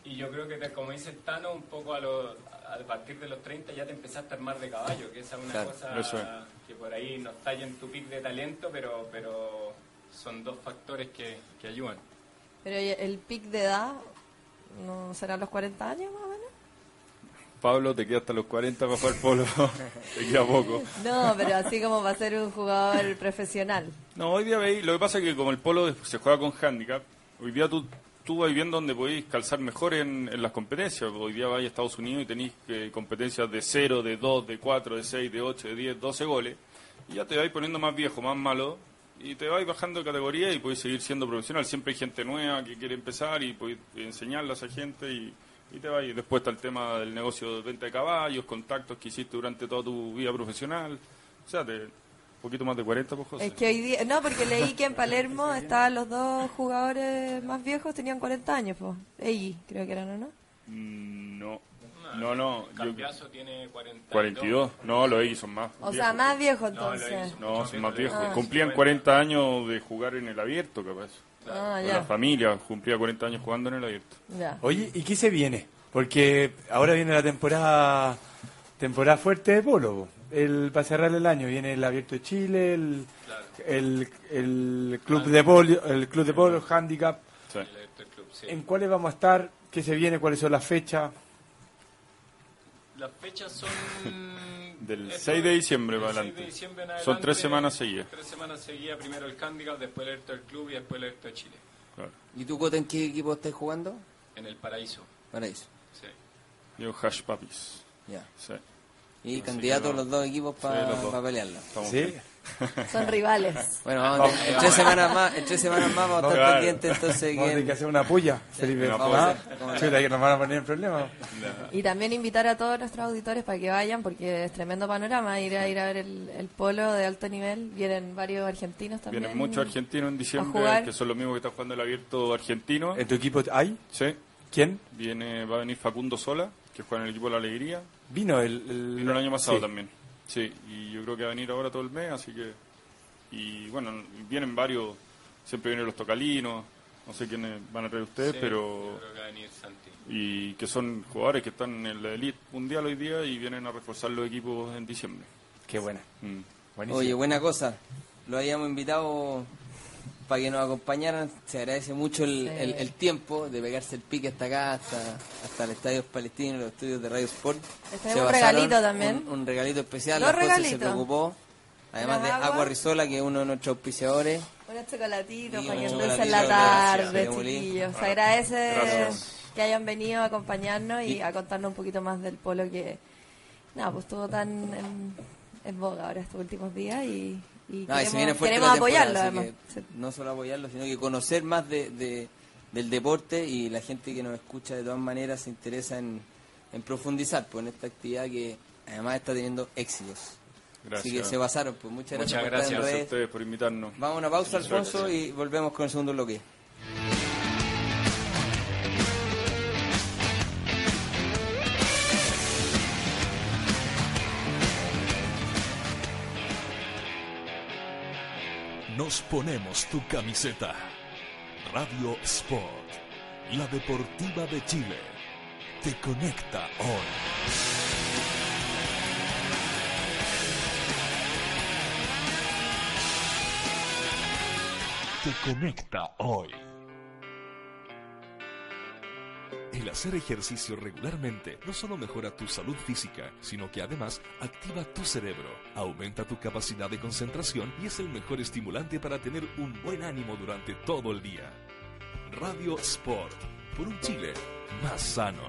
Y yo creo que, te- como dice el Tano, un poco a, lo- a partir de los 30 ya te empezaste a armar de caballo, que esa es una Claro, cosa es. que por ahí no está ya en tu pic de talento, pero, pero son dos factores que, que ayudan. pero el pic de edad, ¿no serán los 40 años más? Pablo, te queda hasta los 40 para jugar polo. [laughs] te queda poco. No, pero así como va a ser un jugador profesional. No, hoy día veis, lo que pasa es que como el polo se juega con handicap, hoy día tú, tú vas viendo donde podéis calzar mejor en, en las competencias. Hoy día vais a Estados Unidos y tenéis eh, competencias de 0, de 2, de 4, de 6, de 8, de 10, 12 goles. Y ya te vais poniendo más viejo, más malo, y te vais bajando de categoría y podéis seguir siendo profesional. Siempre hay gente nueva que quiere empezar y podéis enseñarle a esa gente y, y te vais. Después está el tema del negocio de venta de caballos, contactos que hiciste durante toda tu vida profesional. O sea, te, un poquito más de 40, pues, José. Es que hoy día, no, porque leí que en Palermo estaban los dos jugadores más viejos, tenían 40 años, pues. Ey, creo que eran, ¿o ¿no? Mm, No, no, no. yo- Cambiazo tiene 42. 42. No, los X son más. O sea, más viejos No, entonces. No, son más viejos. Ah. Cumplían 40 años de jugar en el abierto, capaz. Ah, Con La familia cumplía 40 años jugando en el abierto. Ya. Oye, ¿y qué se viene? Porque ahora viene la temporada temporada fuerte de polo. po. El, para cerrar el año viene el Abierto de Chile, el, el, el club de polo, el club de polo, handicap. Sí. ¿En cuáles vamos a estar? ¿Qué se viene? ¿Cuáles son las fechas? Las fechas son... Del esto- 6 de diciembre del para 6 adelante. de diciembre en Son adelante, tres semanas seguidas. Tres semanas seguidas, primero el Handicap, después el Electric Club y después el Electric Chile. Claro. ¿Y tú, Cota, en qué equipo estás jugando? En el Paraíso. Para eso. Sí. Yo, Hash Papis. Ya. Sí. Y Así no. los dos equipos para Sí, pelearla. Estamos ¿Sí? [laughs] Son rivales. Bueno, vamos, en tres semanas más, en tres semanas más vamos a estar pendientes entonces. Vamos a tener que hacer una puya, Felipe. A Ah, chuta, que nos van a poner en problemas. Y también invitar a todos nuestros auditores para que vayan, porque es tremendo panorama ir a, ir a ver el, el polo de alto nivel. Vienen varios argentinos también. Vienen muchos argentinos en diciembre, que son los mismos que están jugando el abierto argentino. ¿En tu equipo hay? Sí. ¿Quién? Viene, va a venir Facundo Sola, que juega en el equipo de la Alegría. Vino el, el- Vino el año pasado sí. también. Sí, y yo creo que va a venir ahora todo el mes, así que... Y bueno, vienen varios, siempre vienen los tocalinos, no sé quiénes van a traer ustedes, Sí, pero... Yo creo que va a venir Santi. Y que son jugadores que están en la elite mundial hoy día y vienen a reforzar los equipos en diciembre. Qué buena. Mm. Buenísimo. Oye, buena cosa. Lo habíamos invitado para que nos acompañaran. Se agradece mucho el, Sí. el- el tiempo de pegarse el pique hasta acá, hasta, hasta el Estadio Palestino, los estudios de Radio Sport. Se un regalito también. Un, un regalito especial. Dos la se preocupó. Además de aguas. Agua Rizola, que es uno de nuestros auspiciadores. Unos chocolatitos para que endulcen la tarde, gracias, chiquillos. Se agradece Gracias. que hayan venido a acompañarnos y, Y- a contarnos un poquito más del polo que, nada, pues estuvo tan en, en boga ahora estos últimos días y, y No, y se viene queremos, queremos apoyarlo además. no solo apoyarlo, sino que conocer más de, de- del deporte y la gente que nos escucha de todas maneras se interesa en, en profundizar pues, en esta actividad que además está teniendo éxitos. Gracias. Así que se basaron, pues muchas gracias Muchas por estar en gracias. Gracias a ustedes por invitarnos. Vamos a una pausa, Alfonso, gracias. y volvemos con el segundo bloque. Nos ponemos tu camiseta. Radio Sport, la deportiva de Chile, te conecta hoy. Te conecta hoy. El hacer ejercicio regularmente no solo mejora tu salud física, sino que además activa tu cerebro, aumenta tu capacidad de concentración y es el mejor estimulante para tener un buen ánimo durante todo el día. Radio Sport, por un Chile más sano.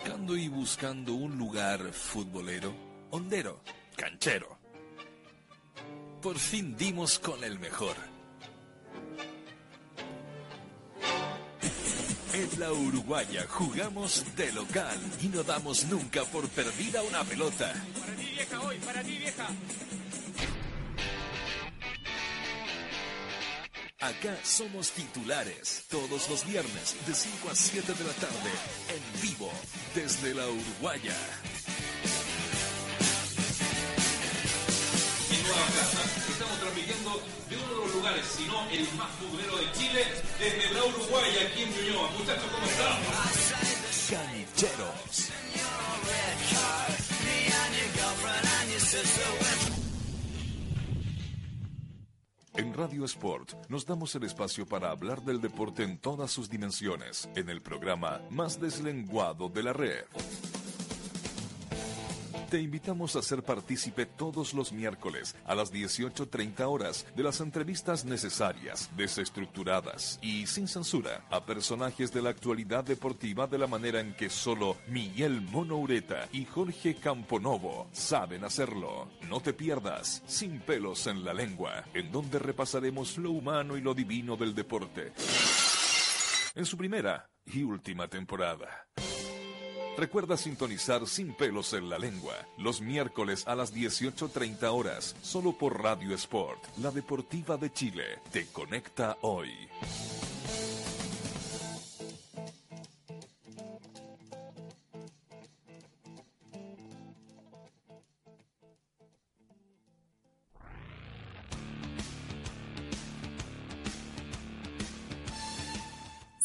Buscando y buscando un lugar futbolero, hondero, canchero. Por fin dimos con el mejor. En la Uruguaya jugamos de local y no damos nunca por perdida una pelota. Para ti vieja hoy, para ti vieja. Acá somos titulares todos los viernes de 5 a 7 de la tarde en vivo desde la Uruguaya. En Nueva Casa estamos transmitiendo de uno de los lugares, si no el más futbolero de Chile, desde la Uruguaya, aquí en Ñuñoa. Muchachos, ¿cómo están? Cancheros. En Radio Sport nos damos el espacio para hablar del deporte en todas sus dimensiones, en el programa más deslenguado de la red. Te invitamos a ser partícipe todos los miércoles a las 18.30 horas de las entrevistas necesarias, desestructuradas y sin censura a personajes de la actualidad deportiva de la manera en que solo Miguel Monoureta y Jorge Camponovo saben hacerlo. No te pierdas Sin pelos en la lengua, en donde repasaremos lo humano y lo divino del deporte. En su primera y última temporada. Recuerda sintonizar Sin pelos en la lengua los miércoles a las 18.30 horas, solo por Radio Sport, la deportiva de Chile. Te conecta hoy.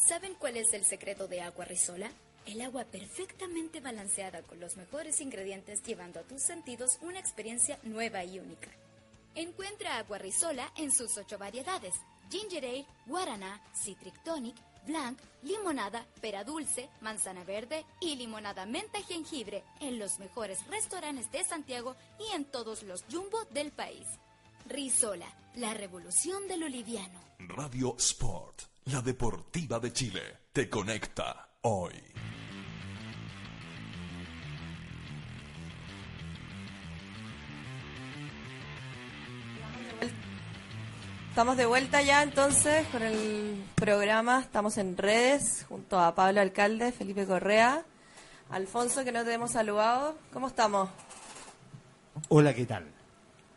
¿Saben cuál es el secreto de Agua Risola? El agua perfectamente balanceada con los mejores ingredientes llevando a tus sentidos una experiencia nueva y única. Encuentra Agua Risola en sus ocho variedades: Ginger Ale, Guaraná, Citric Tonic, Blanc, Limonada, Pera Dulce, Manzana Verde y Limonada Menta Jengibre en los mejores restaurantes de Santiago y en todos los jumbo del país. Risola, la revolución de lo liviano. Radio Sport, la deportiva de Chile. Te conecta hoy. Estamos de vuelta ya entonces con el programa. Estamos en redes junto a Pablo Alcalde, Felipe Correa, Alfonso, que no te hemos saludado. ¿Cómo estamos? Hola, ¿qué tal?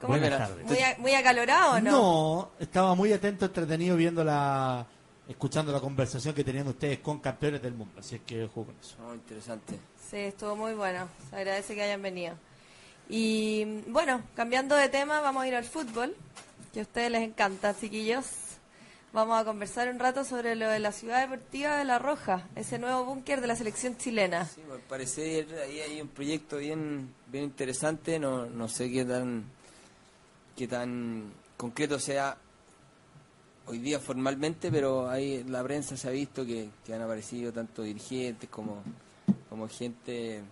¿Cómo Buenas estás? tardes. ¿Muy, a- muy acalorado o no? No, estaba muy atento, entretenido viendo la, escuchando la conversación que tenían ustedes con campeones del mundo. Así es que juego con eso. Oh, interesante. Sí, estuvo muy bueno. Se agradece que hayan venido. Y bueno, cambiando de tema, vamos a ir al fútbol, que a ustedes les encanta, chiquillos. Vamos a conversar un rato sobre lo de la ciudad deportiva de La Roja, ese nuevo búnker de la selección chilena. Sí, al parecer ahí hay un proyecto bien, bien interesante, no, no sé qué tan, qué tan concreto sea hoy día formalmente, pero ahí la prensa se ha visto que, que han aparecido tanto dirigentes como, como gente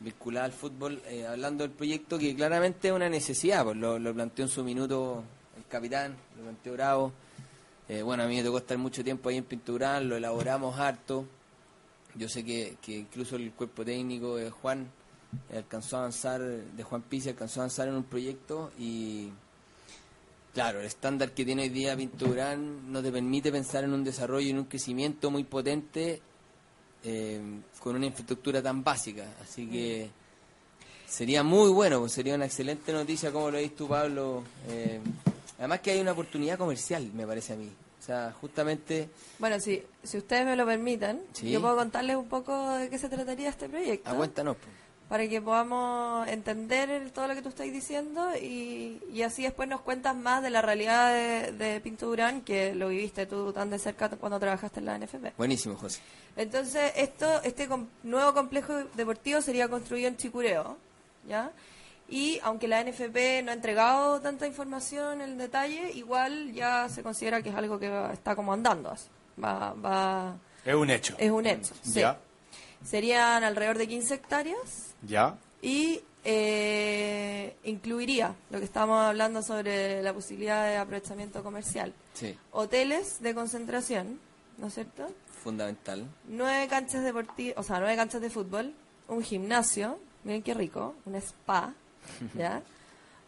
vinculada al fútbol, eh, hablando del proyecto que claramente es una necesidad, pues lo, lo planteó en su minuto capitán, lo planteó Bravo. Eh, bueno, a mí me tocó estar mucho tiempo ahí en Pinturán, lo elaboramos harto. Yo sé que, incluso el cuerpo técnico de Juan alcanzó a avanzar, de Juan Pizzi alcanzó a avanzar en un proyecto y claro, el estándar que tiene hoy día Pinturán no te permite pensar en un desarrollo y en un crecimiento muy potente eh, con una infraestructura tan básica. Así que sería muy bueno, pues sería una excelente noticia, como lo dices tú, Pablo. Eh, además que hay una oportunidad comercial, me parece a mí. O sea, justamente... Bueno, si, si ustedes me lo permiten, Sí. yo puedo contarles un poco de qué se trataría este proyecto. Cuéntanos. pues. Para que podamos entender el- todo lo que tú estás diciendo y, y así después nos cuentas más de la realidad de, de Pinto Durán, que lo viviste tú tan de cerca cuando trabajaste en la NFP. Buenísimo, José. Entonces, esto, este com- nuevo complejo deportivo sería construido en Chicureo, ¿ya? Y aunque la NFP no ha entregado tanta información en detalle, igual ya se considera que es algo que va- está como andando. así. Va, va, Es un hecho. es un hecho, sí. Ya, Serían alrededor de 15 hectáreas ya. y eh, incluiría lo que estábamos hablando sobre la posibilidad de aprovechamiento comercial. Sí, Hoteles de concentración, ¿no es cierto? fundamental. nueve canchas deportivas, o sea, nueve canchas de fútbol, un gimnasio, miren qué rico, un spa, [laughs] ¿ya?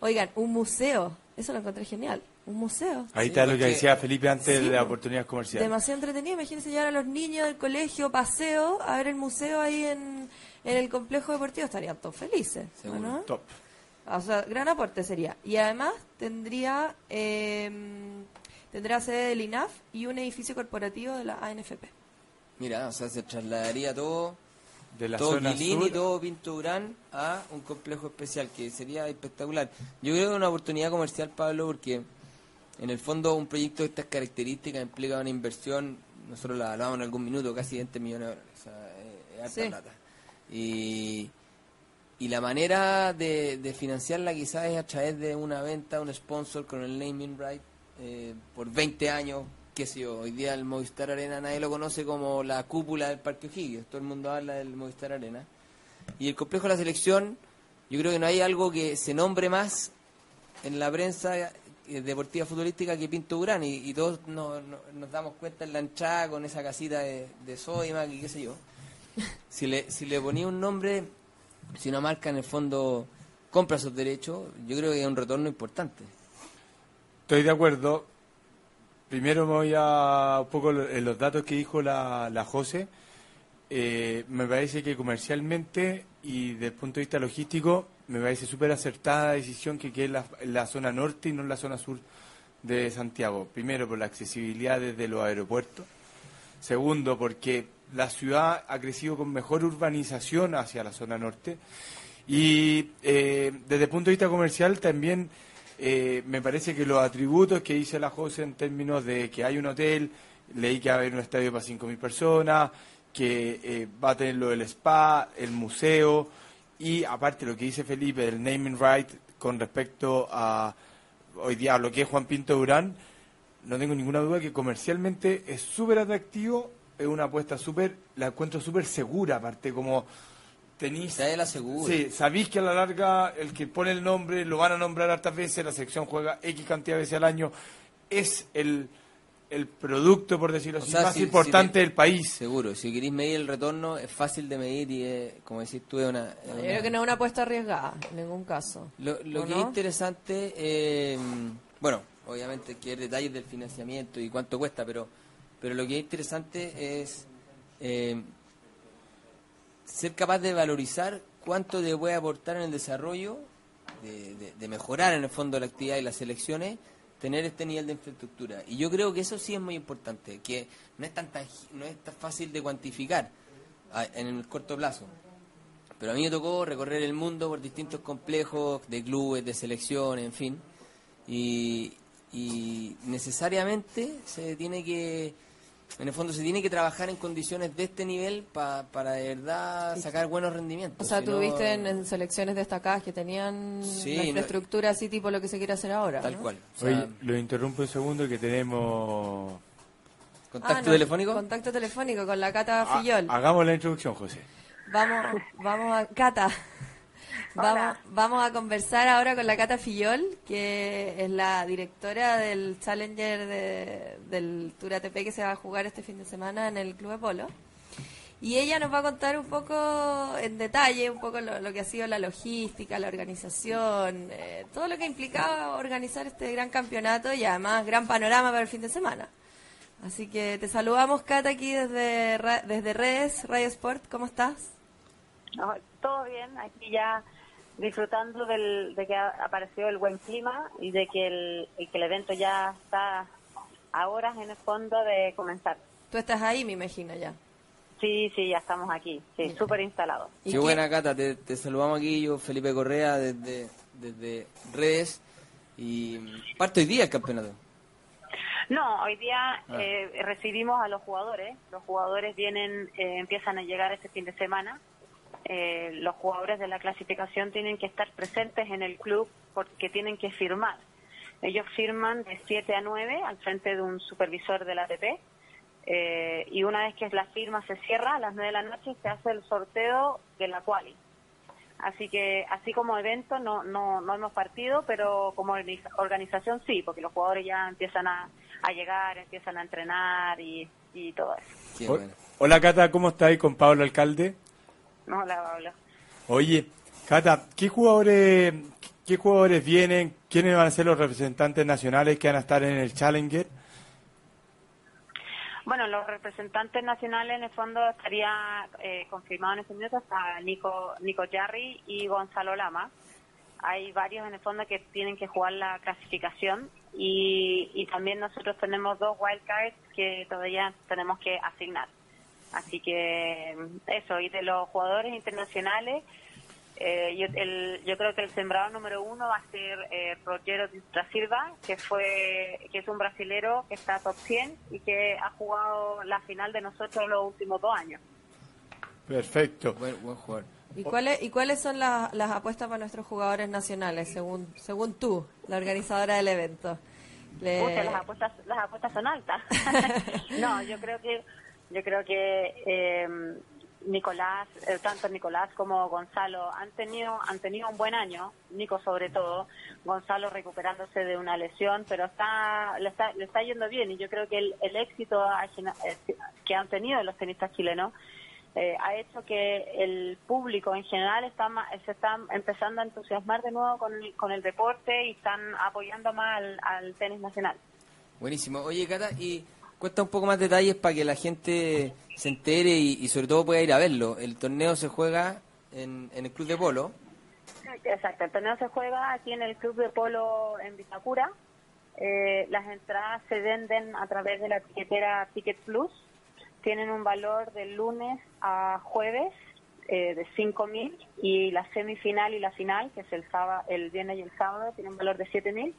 Oigan, un museo, eso lo encontré genial, un museo. Ahí Sí, está lo que decía Felipe antes Sí, de la po. oportunidad comercial. Demasiado entretenido, imagínense llevar a los niños del colegio, paseo, a ver el museo ahí en, en el complejo deportivo, estarían todos felices, ¿o Seguro. ¿no? Top. O sea, gran aporte sería. Y además tendría eh, tendrá sede del INAF y un edificio corporativo de la ANFP. Mira, o sea, se trasladaría todo, De la todo zona Quilín sur. y todo Pinto a un complejo especial, que sería espectacular. Yo creo que es una oportunidad comercial, Pablo, porque en el fondo un proyecto de estas características implica una inversión, nosotros la hablamos en algún minuto, casi 20 millones de dólares. O sea, es, es harta Sí. plata. Y, y la manera de, de financiarla quizás es a través de una venta, un sponsor con el naming right eh, por 20 años, qué sé yo, hoy día el Movistar Arena nadie lo conoce como la cúpula del Parque O'Higgins, todo el mundo habla del Movistar Arena. Y el complejo de la selección, yo creo que no hay algo que se nombre más en la prensa eh, deportiva futbolística que Pinto Durán y, y todos nos, nos- damos cuenta en la entrada con esa casita de, de Sodimac y qué sé yo. Si le, si le ponía un nombre, si una marca en el fondo compra esos derechos, yo creo que es un retorno importante. Estoy de acuerdo. Primero me voy a un poco en los datos que dijo la, la José. Eh, me parece que comercialmente y desde el punto de vista logístico me parece súper acertada la decisión que quede la, la zona norte y no en la zona sur de Santiago. Primero por la accesibilidad desde los aeropuertos. Segundo porque la ciudad ha crecido con mejor urbanización hacia la zona norte. Y eh, desde el punto de vista comercial también eh, me parece que los atributos que dice la José en términos de que hay un hotel, leí que va a haber un estadio para 5.000 personas, que eh, va a tener lo del spa, el museo y aparte lo que dice Felipe del naming right con respecto a hoy día lo que es Juan Pinto Durán, no tengo ninguna duda que comercialmente es súper atractivo, es una apuesta súper, la encuentro súper segura, aparte como tenéis... Se la segura. Sí, sabéis que a la larga el que pone el nombre lo van a nombrar hartas veces, la selección juega X cantidad de veces al año, es el, el producto, por decirlo O así, sea, más si- importante si te- del país. Seguro, si queréis medir el retorno es fácil de medir y es, como decís tú, es una... es Yo una- creo que no es una apuesta arriesgada, en ningún caso. Lo, lo ¿O que no? es interesante, eh, bueno, obviamente hay que ver detalles del financiamiento y cuánto cuesta, pero, pero lo que es interesante es eh, ser capaz de valorizar cuánto te puede aportar en el desarrollo, de, de- mejorar en el fondo la actividad y las selecciones, tener este nivel de infraestructura. Y yo creo que eso sí es muy importante, que no es tan, tangi- no es tan fácil de cuantificar a- en el corto plazo. Pero a mí me tocó recorrer el mundo por distintos complejos de clubes, de selecciones, en fin. Y, y necesariamente se tiene que, en el fondo, se tiene que trabajar en condiciones de este nivel pa- para de verdad sacar buenos rendimientos. O sea, Si tú no- viste en, en selecciones destacadas que tenían Sí, la no- infraestructura así tipo lo que se quiere hacer ahora. Tal ¿no? cual. O sea, Oye, lo interrumpo un segundo que tenemos... ¿Contacto Ah, no, telefónico? Contacto telefónico con la Cata Ah, Fillol. hagamos la introducción, José. Vamos, vamos a Cata. Vamos, vamos a conversar ahora con la Cata Fillol, que es la directora del Challenger de- del Tour ATP que se va a jugar este fin de semana en el Club de Polo. Y ella nos va a contar un poco en detalle, un poco lo, que ha sido la logística, la organización, eh, todo lo que implicaba organizar este gran campeonato y además gran panorama para el fin de semana. Así que te saludamos, Cata, aquí desde, desde redes, Radio Sport. ¿Cómo estás? No, todo bien, aquí ya disfrutando del, de que ha apareció el buen clima y de que el, y que el evento ya está a horas en el fondo de comenzar. Tú estás ahí, me imagino, ya. Sí, sí, ya estamos aquí, sí, súper instalados. Qué buena, Cata. Te, te saludamos aquí, yo, Felipe Correa, desde, desde redes. Y parte hoy día el campeonato. No, hoy día Ah. eh, recibimos a los jugadores. Los jugadores vienen, eh, empiezan a llegar este fin de semana. Eh, los jugadores de la clasificación tienen que estar presentes en el club porque tienen que firmar. Ellos firman de 7 a 9 al frente de un supervisor del ATP. eh, y una vez que la firma se cierra, a las 9 de la noche se hace el sorteo de la quali. Así que, así como evento, no, no, no hemos partido, pero como organiza- organización sí, porque los jugadores ya empiezan a, a llegar, empiezan a entrenar y, y todo eso. Hola Cata, ¿cómo estáis con Pablo Alcalde? No, la Pablo. Oye, Cata, ¿qué jugadores, ¿qué jugadores vienen? ¿Quiénes van a ser los representantes nacionales que van a estar en el Challenger? Bueno, los representantes nacionales en el fondo estaría eh, confirmado en este minuto hasta Nico, Nico Jarry y Gonzalo Lama. Hay varios en el fondo que tienen que jugar la clasificación y, y también nosotros tenemos dos wildcards que todavía tenemos que asignar. Así que eso, y de los jugadores internacionales, eh, yo, el- yo creo que el sembrado número uno va a ser eh, Rogero da Silva, que fue que es un brasilero que está top 100 y que ha jugado la final de nosotros los últimos dos años. Perfecto. Buen, buen jugador. ¿Y cuáles, y cuáles son las, las apuestas para nuestros jugadores nacionales, según, según tú, la organizadora del evento? Le- las apuestas las apuestas son altas. [laughs] [laughs] no, yo creo que yo creo que eh, Nicolás, eh, tanto Nicolás como Gonzalo han tenido han tenido un buen año, Nico sobre todo, Gonzalo recuperándose de una lesión, pero está le está, le está yendo bien y yo creo que el, el éxito eh, que han tenido los tenistas chilenos eh, ha hecho que el público en general está se está empezando a entusiasmar de nuevo con el, con el deporte y están apoyando más al, al tenis nacional. Buenísimo. Oye, Cata, y cuenta un poco más detalles para que la gente se entere y, sobre todo pueda ir a verlo. El torneo se juega en, el Club de Polo. Exacto, el torneo se juega aquí en el Club de Polo en Vitacura. Eh, las entradas se venden a través de la etiquetera Ticket Plus. Tienen un valor de lunes a jueves eh, de 5.000 y la semifinal y la final, que es el sábado, el viernes y el sábado, tienen un valor de 7.000.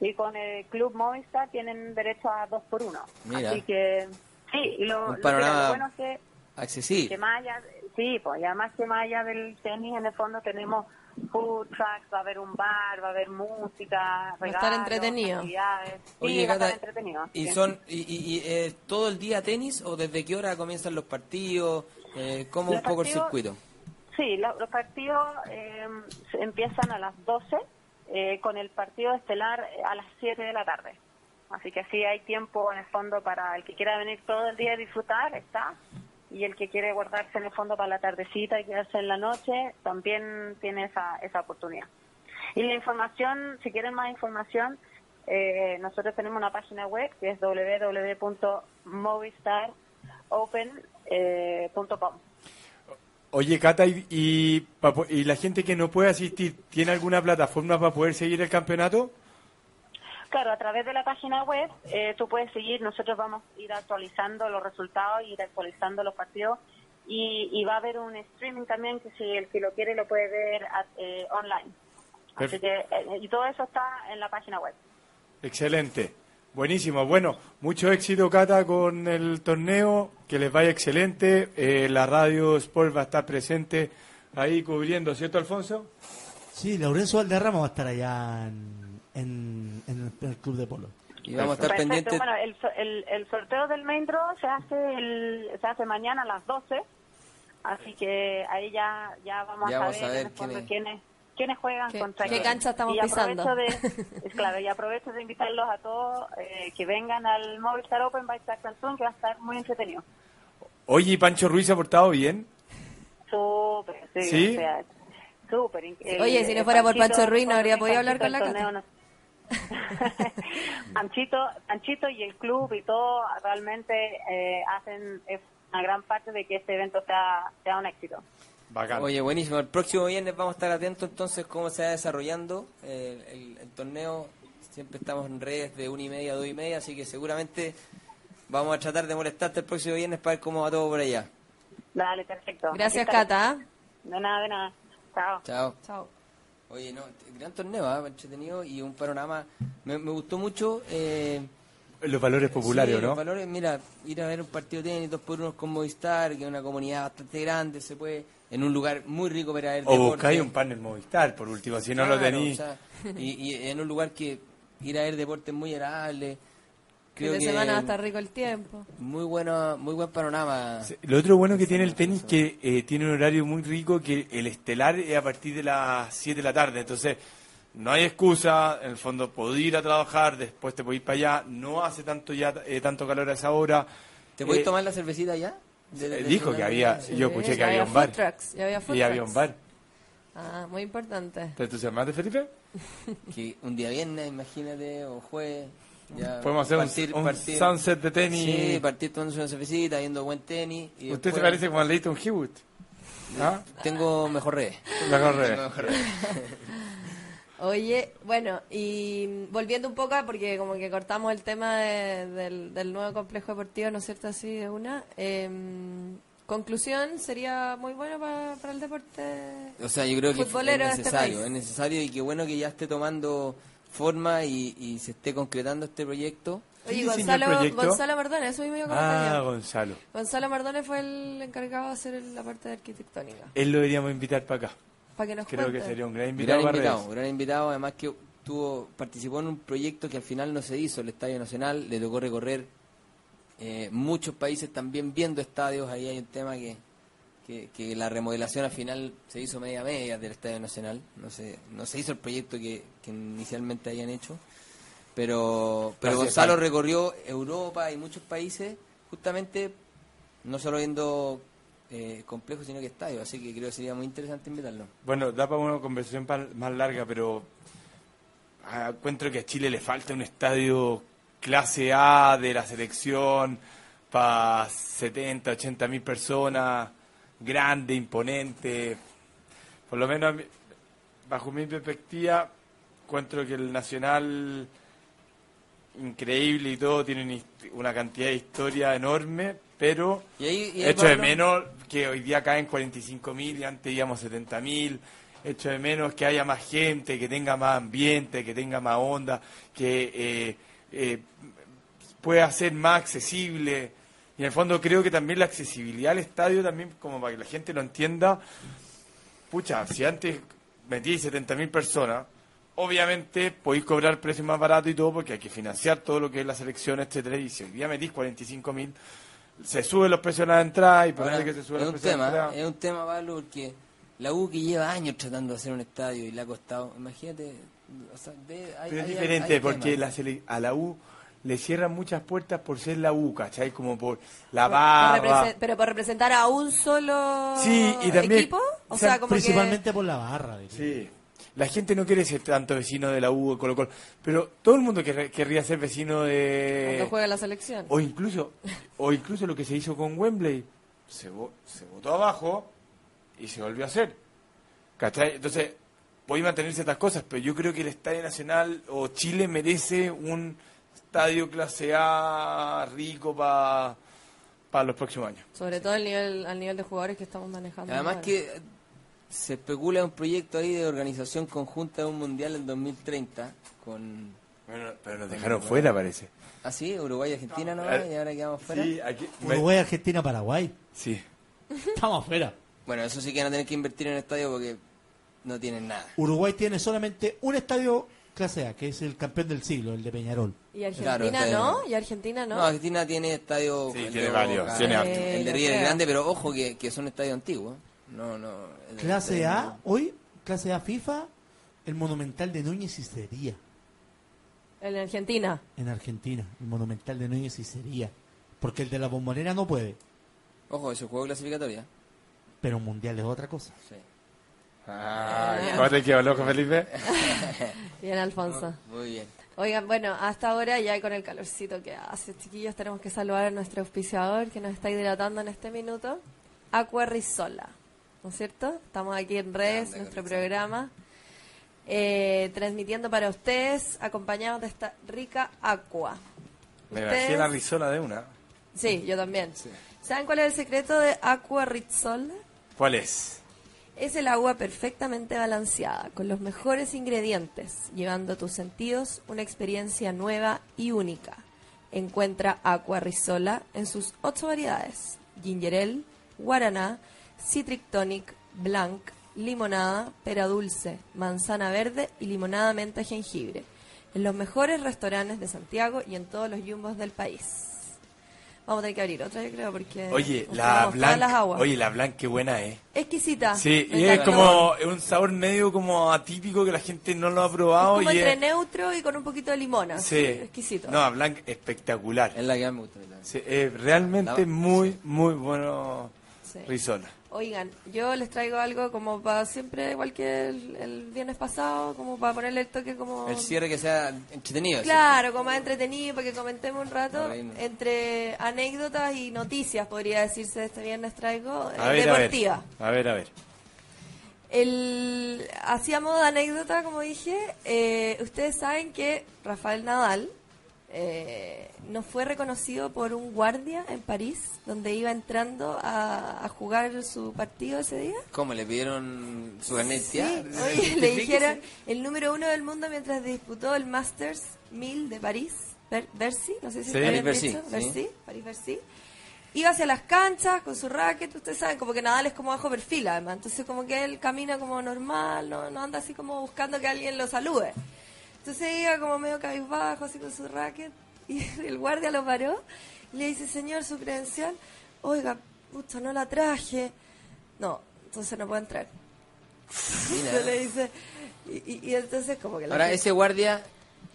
Y con el Club Movistar tienen derecho a dos por uno. Mira. Así que, sí, y lo, Un lo- lo bueno es que Accesible. que más allá, sí, pues y además que más allá del tenis, en el fondo tenemos food trucks, va a haber un bar, va a haber música, Va a estar regalos, entretenido. actividades. Sí, Oye, va a estar entretenido. ¿y sí. son y, y- y, eh, todo el día tenis o desde qué hora comienzan los partidos? Eh, ¿Cómo Los un poco el circuito? Sí, lo- los partidos eh, empiezan a las 12 eh, con el partido estelar eh, a las 7 de la tarde. Así que sí hay tiempo en el fondo para el que quiera venir todo el día a disfrutar, está. Y el que quiere guardarse en el fondo para la tardecita y quedarse en la noche, también tiene esa, esa oportunidad. Y la información, si quieren más información, eh, nosotros tenemos una página web que es www.movistaropen.com. Oye, Cata, y, la gente que no puede asistir, ¿tiene alguna plataforma para poder seguir el campeonato? Claro, a través de la página web eh, tú puedes seguir, nosotros vamos a ir actualizando los resultados, ir actualizando los partidos y, y va a haber un streaming también que si el que lo quiere lo puede ver eh, online. Así que eh, y todo eso está en la página web. Excelente. Buenísimo. Bueno, mucho éxito, Cata, con el torneo. Que les vaya excelente. Eh, la radio Sport va a estar presente ahí cubriendo, ¿cierto, Alfonso? Sí, Laurencio Valderrama va a estar allá en, en- en el, en el club de polo. Y vamos a estar Perfecto. pendientes. Bueno, el, so- el, el sorteo del main draw se hace el, se hace mañana a las 12. Así que ahí ya ya vamos, Ya a, vamos a ver el fondo quiénes- quiénes juegan ¿Qué- contra qué cancha estamos y pisando? de es [laughs] claro y aprovecho de invitarlos a todos eh, que vengan al Movistar Open by Samsung que va a estar muy entretenido Oye, ¿y Pancho Ruiz se ha portado bien? súper sí, ¿Sí? o sea, súper el- Oye, si no fuera por Panchito, Pancho Ruiz, ¿no habría podido hablar con la Cata? Panchito, Panchito y el club y todo realmente eh, hacen es una gran parte de que este evento sea, sea un éxito. Oye, buenísimo. El próximo viernes vamos a estar atentos entonces cómo se va desarrollando eh, el, el torneo. Siempre estamos en redes de una y media a dos y media, así que seguramente vamos a tratar de molestarte el próximo viernes para ver cómo va todo por allá. Dale, perfecto. Gracias. Cata. De nada, de nada. Chao. Chao. Chao. Oye, no, gran torneo, ¿ah? entretenido y un panorama. Me, me gustó mucho. Eh, Los valores populares, sí, ¿no? Los valores, mira, ir a ver un partido de tenis dos por uno con Movistar, que es una comunidad bastante grande, se puede, en un lugar muy rico para ver O deporte. buscáis un panel Movistar, por último, si no lo tenéis. o sea, y, y en un lugar que ir a ver deporte es muy agradable. Creo que semana va a estar rico el tiempo. muy bueno, muy buen panorama. Lo otro bueno que tiene el tenis que eh, tiene un horario muy rico que el estelar es a partir de las 7 de la tarde. Entonces, no hay excusa. En el fondo, podés ir a trabajar, después te podés ir para allá. No hace tanto ya eh, tanto calor a esa hora. ¿Te podés Eh, tomar la cervecita ya? De- de- eh, de- dijo de- que había, yo escuché que había había un bar. trucks, y había Y había un bar. Ah, muy importante. ¿Te entusiasmaste, Felipe? [laughs] que un día viernes, imagínate, o jueves. Ya Podemos hacer un- un sunset de tenis. Sí, partir tomándose una cervecita, viendo buen tenis. y Usted se después- parece como a Leighton Hewitt. ¿Ah? Tengo mejor red. Mejor red. [laughs] Oye, bueno, y volviendo un poco, porque como que cortamos el tema de- del, del nuevo complejo deportivo, ¿no es cierto? Así de una. em, conclusión, sería muy bueno para, para el deporte O sea, yo creo que es este necesario, es necesario y qué bueno que ya esté tomando forma y, y se esté concretando este proyecto. Oye, ¿Quién diseñó el Gonzalo? Gonzalo Mardones, eso mismo a Ah, yo. Gonzalo. Gonzalo Mardones fue el encargado de hacer la parte de arquitectónica. Él lo deberíamos invitar para acá. Para que nos Creo cuente. que sería un gran invitado. Gran invitado, gran invitado, además que tuvo participó en un proyecto que al final no se hizo, el Estadio Nacional, le tocó recorrer eh, muchos países también viendo estadios, ahí hay un tema que, que, que la remodelación al final se hizo media media del Estadio Nacional, no se, no se hizo el proyecto que, que inicialmente habían hecho, pero, pero Gonzalo recorrió Europa y muchos países justamente no solo viendo eh, complejos sino que estadios, así que creo que sería muy interesante invitarlo. Bueno, da para una conversación más larga, pero ah, encuentro que a Chile le falta un estadio clase A de la selección para 70, 80 mil personas, grande, imponente. Por lo menos, bajo mi perspectiva, encuentro que el Nacional, increíble y todo, tiene una cantidad de historia enorme, pero Y ahí- y ahí, echo de menos que hoy día caen 45 mil y antes íbamos 70 mil. Echo de menos que haya más gente, que tenga más ambiente, que tenga más onda, que eh, eh, pueda ser más accesible. Y en el fondo creo que también la accesibilidad al estadio, también como para que la gente lo entienda, pucha, si antes metí 70 mil personas, obviamente podéis cobrar precios más baratos y todo porque hay que financiar todo lo que es la selección, etcétera Y si hoy día metís 45 mil, se suben los precios de la entrada y ende que se suben es los un precios de la tema, entrada. es un tema, Pablo, porque la U que lleva años tratando de hacer un estadio y le ha costado, imagínate, o sea, ve- hay- Pero es hay- diferente hay porque la sele- a la U le cierran muchas puertas por ser la U, ¿cachai? Como por la barra. pero por representar a un solo Sí, y también- equipo. O o sea, sea, como Principalmente por la barra. diría. Sí. La gente no quiere ser tanto vecino de la U o Colo Colo, pero todo el mundo querría, querría ser vecino de... cuando juega la selección. O incluso, o incluso lo que se hizo con Wembley, se, vo- se votó abajo y se volvió a hacer. ¿Cachai? Entonces, podéis mantener ciertas cosas, pero yo creo que el Estadio Nacional o Chile merece un estadio clase A rico para los próximos años. Sobre todo al nivel, al nivel de jugadores que estamos manejando. Además ahora. que se especula un proyecto ahí de organización conjunta de un mundial en 2030 con... Bueno, pero nos dejaron fuera, parece. Ah, sí, Uruguay y Argentina no, y ahora quedamos fuera. Sí, aquí, Uruguay, Argentina, Paraguay. Sí. [laughs] Estamos afuera. Bueno, eso sí que van a tener que invertir en el estadio porque no tienen nada. Uruguay tiene solamente un estadio clase A, que es el campeón del siglo, el de Peñarol. Y Argentina Claro, no, y Argentina no. No, Argentina tiene estadio... Sí, el tiene de varios, tiene el- de creo. grande, pero ojo que, que son estadios antiguos. No, no. Clase el- A, hoy, clase A FIFA, el Monumental de Núñez y Cería, En Argentina. en Argentina. El Monumental de Núñez y Cería. Porque el de la Bombonera no puede, Ojo, ese juego clasificatoria. pero un mundial es otra cosa. Sí. Ah, ¿Cómo te quedó loco, Felipe? [laughs] Bien, Alfonso. Muy bien. Oigan, bueno, hasta ahora ya con el calorcito que hace, chiquillos, tenemos que saludar a nuestro auspiciador que nos está hidratando en este minuto, Aqua Risola, ¿no es cierto? Estamos aquí en redes, nuestro programa, eh, transmitiendo para ustedes, acompañados de esta rica agua. Me bajé la risola de una. Sí, yo también. ¿Saben cuál es el secreto de Aqua Risola? ¿Cuál es? Es el agua perfectamente balanceada, con los mejores ingredientes, llevando a tus sentidos una experiencia nueva y única. Encuentra Aqua Risola en sus ocho variedades: ginger ale, guaraná, citric tonic, blanc, limonada, pera dulce, manzana verde y limonada menta jengibre. En los mejores restaurantes de Santiago y en todos los yumbos del país. Vamos a tener que abrir otra, yo creo, porque Oye, la todas las aguas. Oye, la blanca, qué buena es. Exquisita. Sí, y es como es un sabor medio como atípico que la gente no lo ha probado. como y entre es- neutro y con un poquito de limón. así, Sí. Exquisito. No, Blanc espectacular. Es la que me gusta. Sí, es realmente La- muy, muy bueno Sí. risola. Oigan, yo les traigo algo como para siempre, igual que el, el viernes pasado, como para ponerle el toque como... El cierre que sea entretenido. ¿sí? Claro, como más entretenido, para que comentemos un rato. Entre anécdotas y noticias, podría decirse, este viernes traigo, eh, A ver, deportiva. a ver. A ver, a ver. El, hacíamos de anécdota, como dije, eh, ustedes saben que Rafael Nadal eh, no fue reconocido por un guardia en París, donde iba entrando a, a jugar su partido ese día. ¿Cómo? ¿Le pidieron su Sí, oye, le dijeron el número uno del mundo mientras disputó el Masters 1000 de París, Ber- Bercy, no sé si Sí. París Bercy, sí. Bercy, París Bercy. Iba hacia las canchas con su racket, ustedes saben, como que Nadal es como bajo perfil además, entonces como que él camina como normal, no, no anda así como buscando que alguien lo salude. Entonces iba como medio cabizbajo, así con su racket, y [laughs] el guardia lo paró y le dice, señor, su credencial, oiga, pucha, no la traje. No, entonces no puede entrar. Mira. Entonces [laughs] le dice, y, y- y entonces como que la Ahora, gente- ¿ese guardia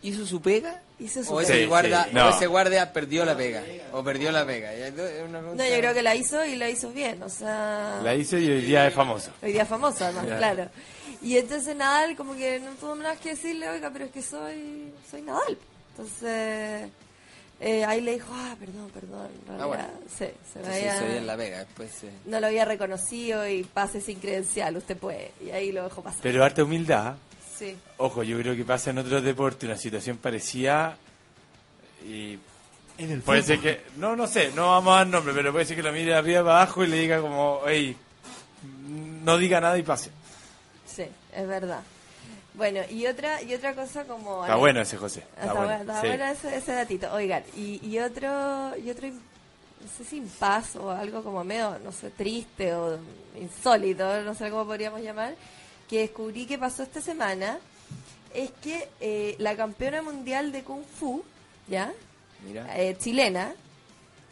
hizo su pega? Hizo su ¿O pega. ese, Sí, guardia, sí, no. o ese guardia perdió la pega? ¿O perdió la pega? Es una No, yo creo que la hizo y la hizo bien, o sea... La hice y hoy día es famoso. Hoy día famoso, además, claro. Y entonces Nadal como que no tuvo nada que decirle, oiga, pero es que soy, soy Nadal. Entonces, eh, ahí le dijo, ah, perdón, perdón. En Ah, bueno. realidad, sí, se me había- bien la pega. Después, eh. no lo había reconocido y pase sin credencial, usted puede. Y ahí lo dejó pasar. Pero harta humildad. Sí. Ojo, yo creo que pasa en otros deportes una situación parecida y En el puede ser que, no, no sé, no vamos a dar nombre, pero puede ser que lo mire de arriba para abajo y le diga como, hey, no diga nada y pase. Sí, es verdad. Bueno, y otra y otra cosa como... Está bueno ese José. Está, Está, bueno. bueno, está sí. bueno ese, ese datito. Oigan, y, y otro, y otro, no sé si impaz o algo como medio, no sé, triste o insólito, no sé cómo podríamos llamar, que descubrí que pasó esta semana, es que eh, la campeona mundial de Kung Fu, ¿ya? Mira. Eh, chilena,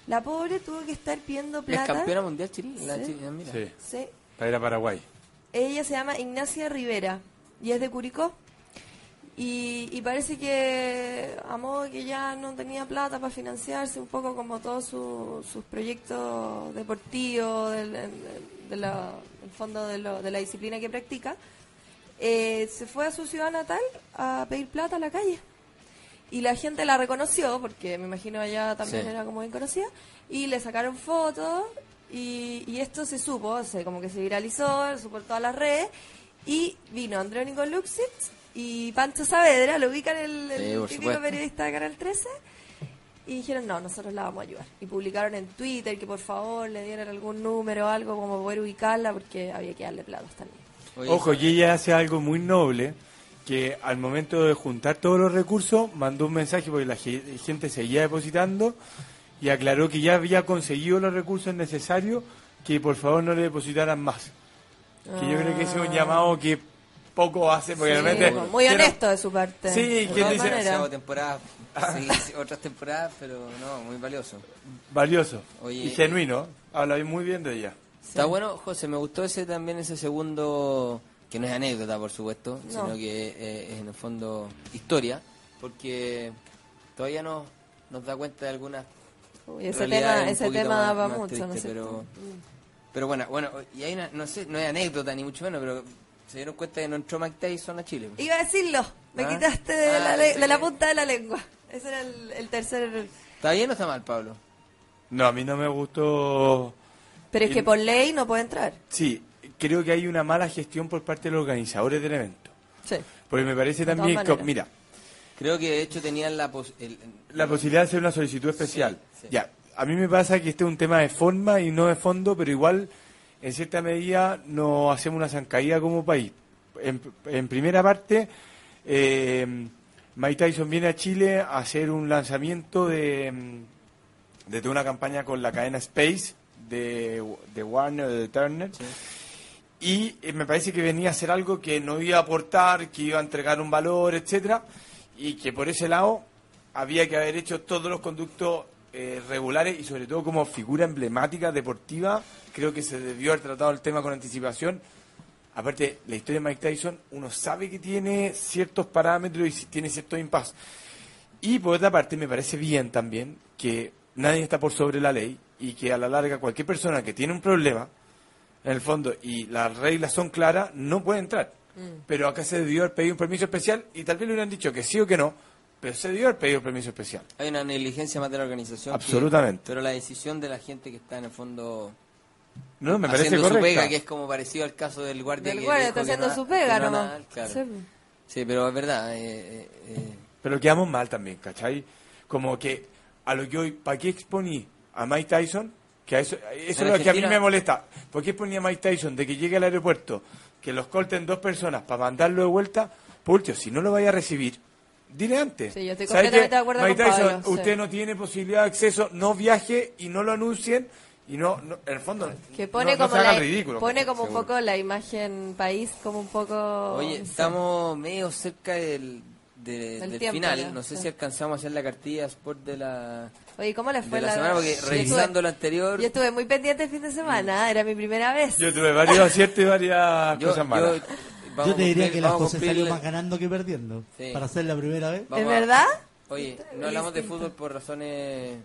la pobre tuvo que estar pidiendo ¿Es plata. campeona mundial Chile? La Sí. Chile, mira. Sí, Sí, para ir a Paraguay. Ella se llama Ignacia Rivera y es de Curicó. Y, y parece que a modo que ya no tenía plata para financiarse un poco como todos su- sus proyectos deportivos, del, del- fondo de, lo- de la disciplina que practica, eh, se fue a su ciudad natal a pedir plata a la calle. Y la gente la reconoció, porque me imagino allá también Sí. era como bien conocida, y le sacaron fotos, y, y esto se supo, o sea, como que se viralizó, se supo por todas las redes, y vino Andrónico Luxit y Pancho Saavedra, lo ubican el, el Sí, típico periodista de Canal 13, y dijeron, no, nosotros la vamos a ayudar. Y publicaron en Twitter que por favor le dieran algún número o algo como poder ubicarla, porque había que darle plata también. Oye, Ojo, y ella hace algo muy noble, que al momento de juntar todos los recursos, mandó un mensaje porque la ge- gente seguía depositando y aclaró que ya había conseguido los recursos necesarios, que por favor no le depositaran más. Que yo creo que ese es un llamado que poco hace, porque Sí, realmente... muy quiero- honesto de su parte. Sí, de ¿quién todas dice? temporada. Sí, sí, otras temporadas, pero no, muy valioso. Valioso Oye, y genuino. Habla muy bien de ella. Está bueno, José, me gustó ese también, ese segundo, que no es anécdota, por supuesto, No. sino que eh, es en el fondo historia, porque todavía no nos da cuenta de algunas Uy, ese tema, ese tema más- daba más mucho, ¿no cierto? pero, pero bueno, bueno, y hay una, no sé, no es anécdota ni mucho menos, pero Se dieron cuenta que no entró Mike Tyson a Chile. Iba a decirlo, me Ah. quitaste de, Ah, la, le- pensé de la punta de la lengua. Ese era el, el tercer... ¿Está bien o está mal, Pablo? No, a mí no me gustó. Pero es que por ley no puede entrar. Sí, creo que hay una mala gestión por parte de los organizadores del evento. Sí. Porque me parece también, que, maneras. mira, Creo que de hecho tenían la pos- el- la posibilidad de hacer una solicitud especial. Ya, a mí me pasa que este es un tema de forma y no de fondo, pero igual, en cierta medida, nos hacemos una zancadilla como país. En, en primera parte, eh, Mike Tyson viene a Chile a hacer un lanzamiento de, de toda una campaña con la cadena Space de, de Warner, de Turner. Y eh, me parece que venía a hacer algo que no iba a aportar, que iba a entregar un valor, etcétera, y que por ese lado había que haber hecho todos los conductos eh, regulares y sobre todo como figura emblemática deportiva, creo que se debió haber tratado el tema con anticipación. Aparte, la historia de Mike Tyson, uno sabe que tiene ciertos parámetros y tiene ciertos impas. Y por otra parte, me parece bien también que nadie está por sobre la ley y que a la larga cualquier persona que tiene un problema, en el fondo, y las reglas son claras, no puede entrar. Mm. Pero acá se debió haber pedido un permiso especial y tal vez le hubieran dicho que sí o que no, pero se debió haber pedido un permiso especial. Hay una negligencia más de la organización. que- Absolutamente. pero la decisión de la gente que está en el fondo. No, me parece haciendo su pega, que es como parecido al caso del guardia. Del que guardia, está haciendo no- su pega no claro. Sí. Sí, pero es verdad. eh, eh, eh, Pero quedamos mal también, ¿cachai? Como que a lo que hoy, ¿para qué exponí a Mike Tyson? Que a eso, es lo que a mí me molesta. ¿Por qué exponía a Mike Tyson de que llegue al aeropuerto, que los corten dos personas para mandarlo de vuelta? Pucho, si no lo vaya a recibir, dile antes. Sí, yo estoy ¿Sabe completamente qué? de acuerdo Mike con Tyson, Pablo, sí. usted no tiene posibilidad de acceso, no viaje y no lo anuncien y no, no- en el fondo, Que pone no, no como, se haga la, el ridículo. pone como un poco la imagen país, como un poco... Oye, estamos medio cerca del, de- Del tiempo final. ya, no sé sí. si alcanzamos a hacer la cartilla Sport de la, Oye, ¿cómo le fue de la semana, porque revisando estuve- lo anterior. Yo estuve muy pendiente el fin de semana, era mi primera vez. Yo tuve varios aciertos y varias Yo- cosas malas. yo- te diría cumplir- que la vamos a José cumplir salió la- más ganando que perdiendo. Sí. Para ser la primera vez. Vamos ¿Es verdad? Oye, no hablamos de fútbol por razones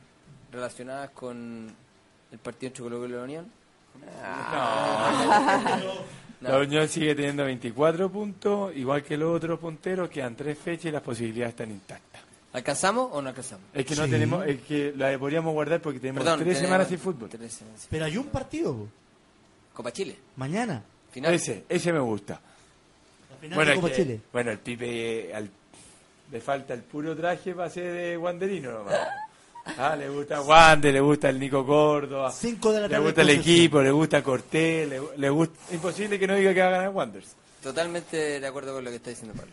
relacionadas con el partido entre Colo y la Unión. [laughs] No. La Unión sigue teniendo 24 puntos, igual que los otros punteros, quedan tres fechas y las posibilidades están intactas. ¿Alcanzamos o no alcanzamos? Es que no Sí. tenemos, es que la podríamos guardar porque tenemos Perdón, tres tenemos semanas sin fútbol. tres semanas sin- Pero hay un partido. Copa Chile. Mañana. Final. Ese, ese me gusta. La final Bueno, de es Copa que- Chile. bueno, el Pipe al- le falta el puro traje para ser de Wanderino nomás. [laughs] Ah, le gusta Wander, le gusta el Nico Córdoba, Cinco de la le gusta el equipo, le gusta Cortés, le, le gusta... Imposible que no diga que va a ganar Wanderers. Totalmente de acuerdo con lo que está diciendo Pablo.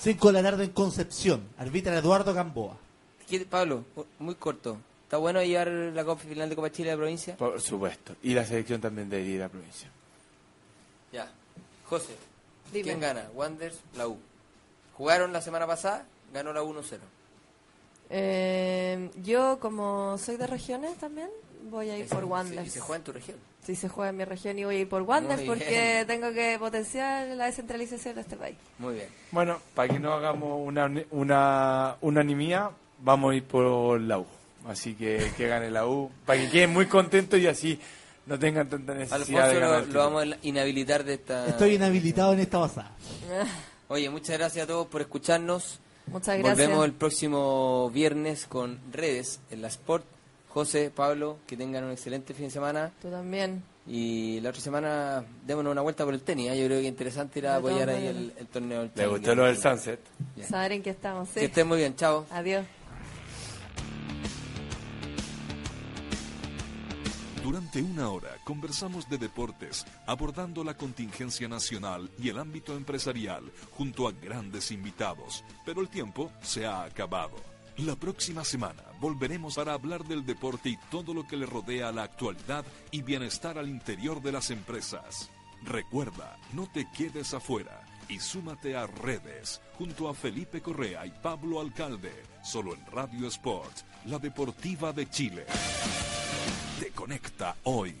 5 de la tarde en Concepción. Arbitra Eduardo Gamboa. ¿Qué- Pablo, muy corto. ¿Está bueno llevar la Copa final de Copa Chile a la provincia? Por supuesto. Y la selección también ir a la provincia. Ya. José, Dime. ¿quién gana? Wanderers, la U. Jugaron la semana pasada, ganó la 1-0. Eh, yo, como soy de regiones también, voy a ir por Y Wanderers. se juega en tu región. Si se juega en mi región y voy a ir por Wanderers Muy porque tengo que potenciar la descentralización de este país. Muy bien. Bueno, para que no hagamos una, una unanimidad, vamos a ir por la U. Así que que gane la U, para que queden muy contentos y así no tengan tanta necesidad Alfonso de ganar lo, lo vamos a inhabilitar de esta... Estoy inhabilitado en esta basada. [laughs] Oye, muchas gracias a todos por escucharnos. Muchas gracias. Volvemos el próximo viernes con redes en la Sport. José, Pablo, que tengan un excelente fin de semana. Tú también. Y la otra semana démonos una vuelta por el tenis. ¿eh? Yo creo que es interesante ir a apoyar ahí el, el torneo del Le tenis. gustó lo del Sunset. Ya. Saber en qué estamos. Sí. Que estén muy bien. Chao. Adiós. Durante una hora conversamos de deportes, abordando la contingencia nacional y el ámbito empresarial junto a grandes invitados, pero el tiempo se ha acabado. La próxima semana volveremos para hablar del deporte y todo lo que le rodea a la actualidad y bienestar al interior de las empresas. Recuerda, no te quedes afuera y súmate a redes junto a Felipe Correa y Pablo Alcalde, solo en Radio Sport, la deportiva de Chile. Te conecta hoy.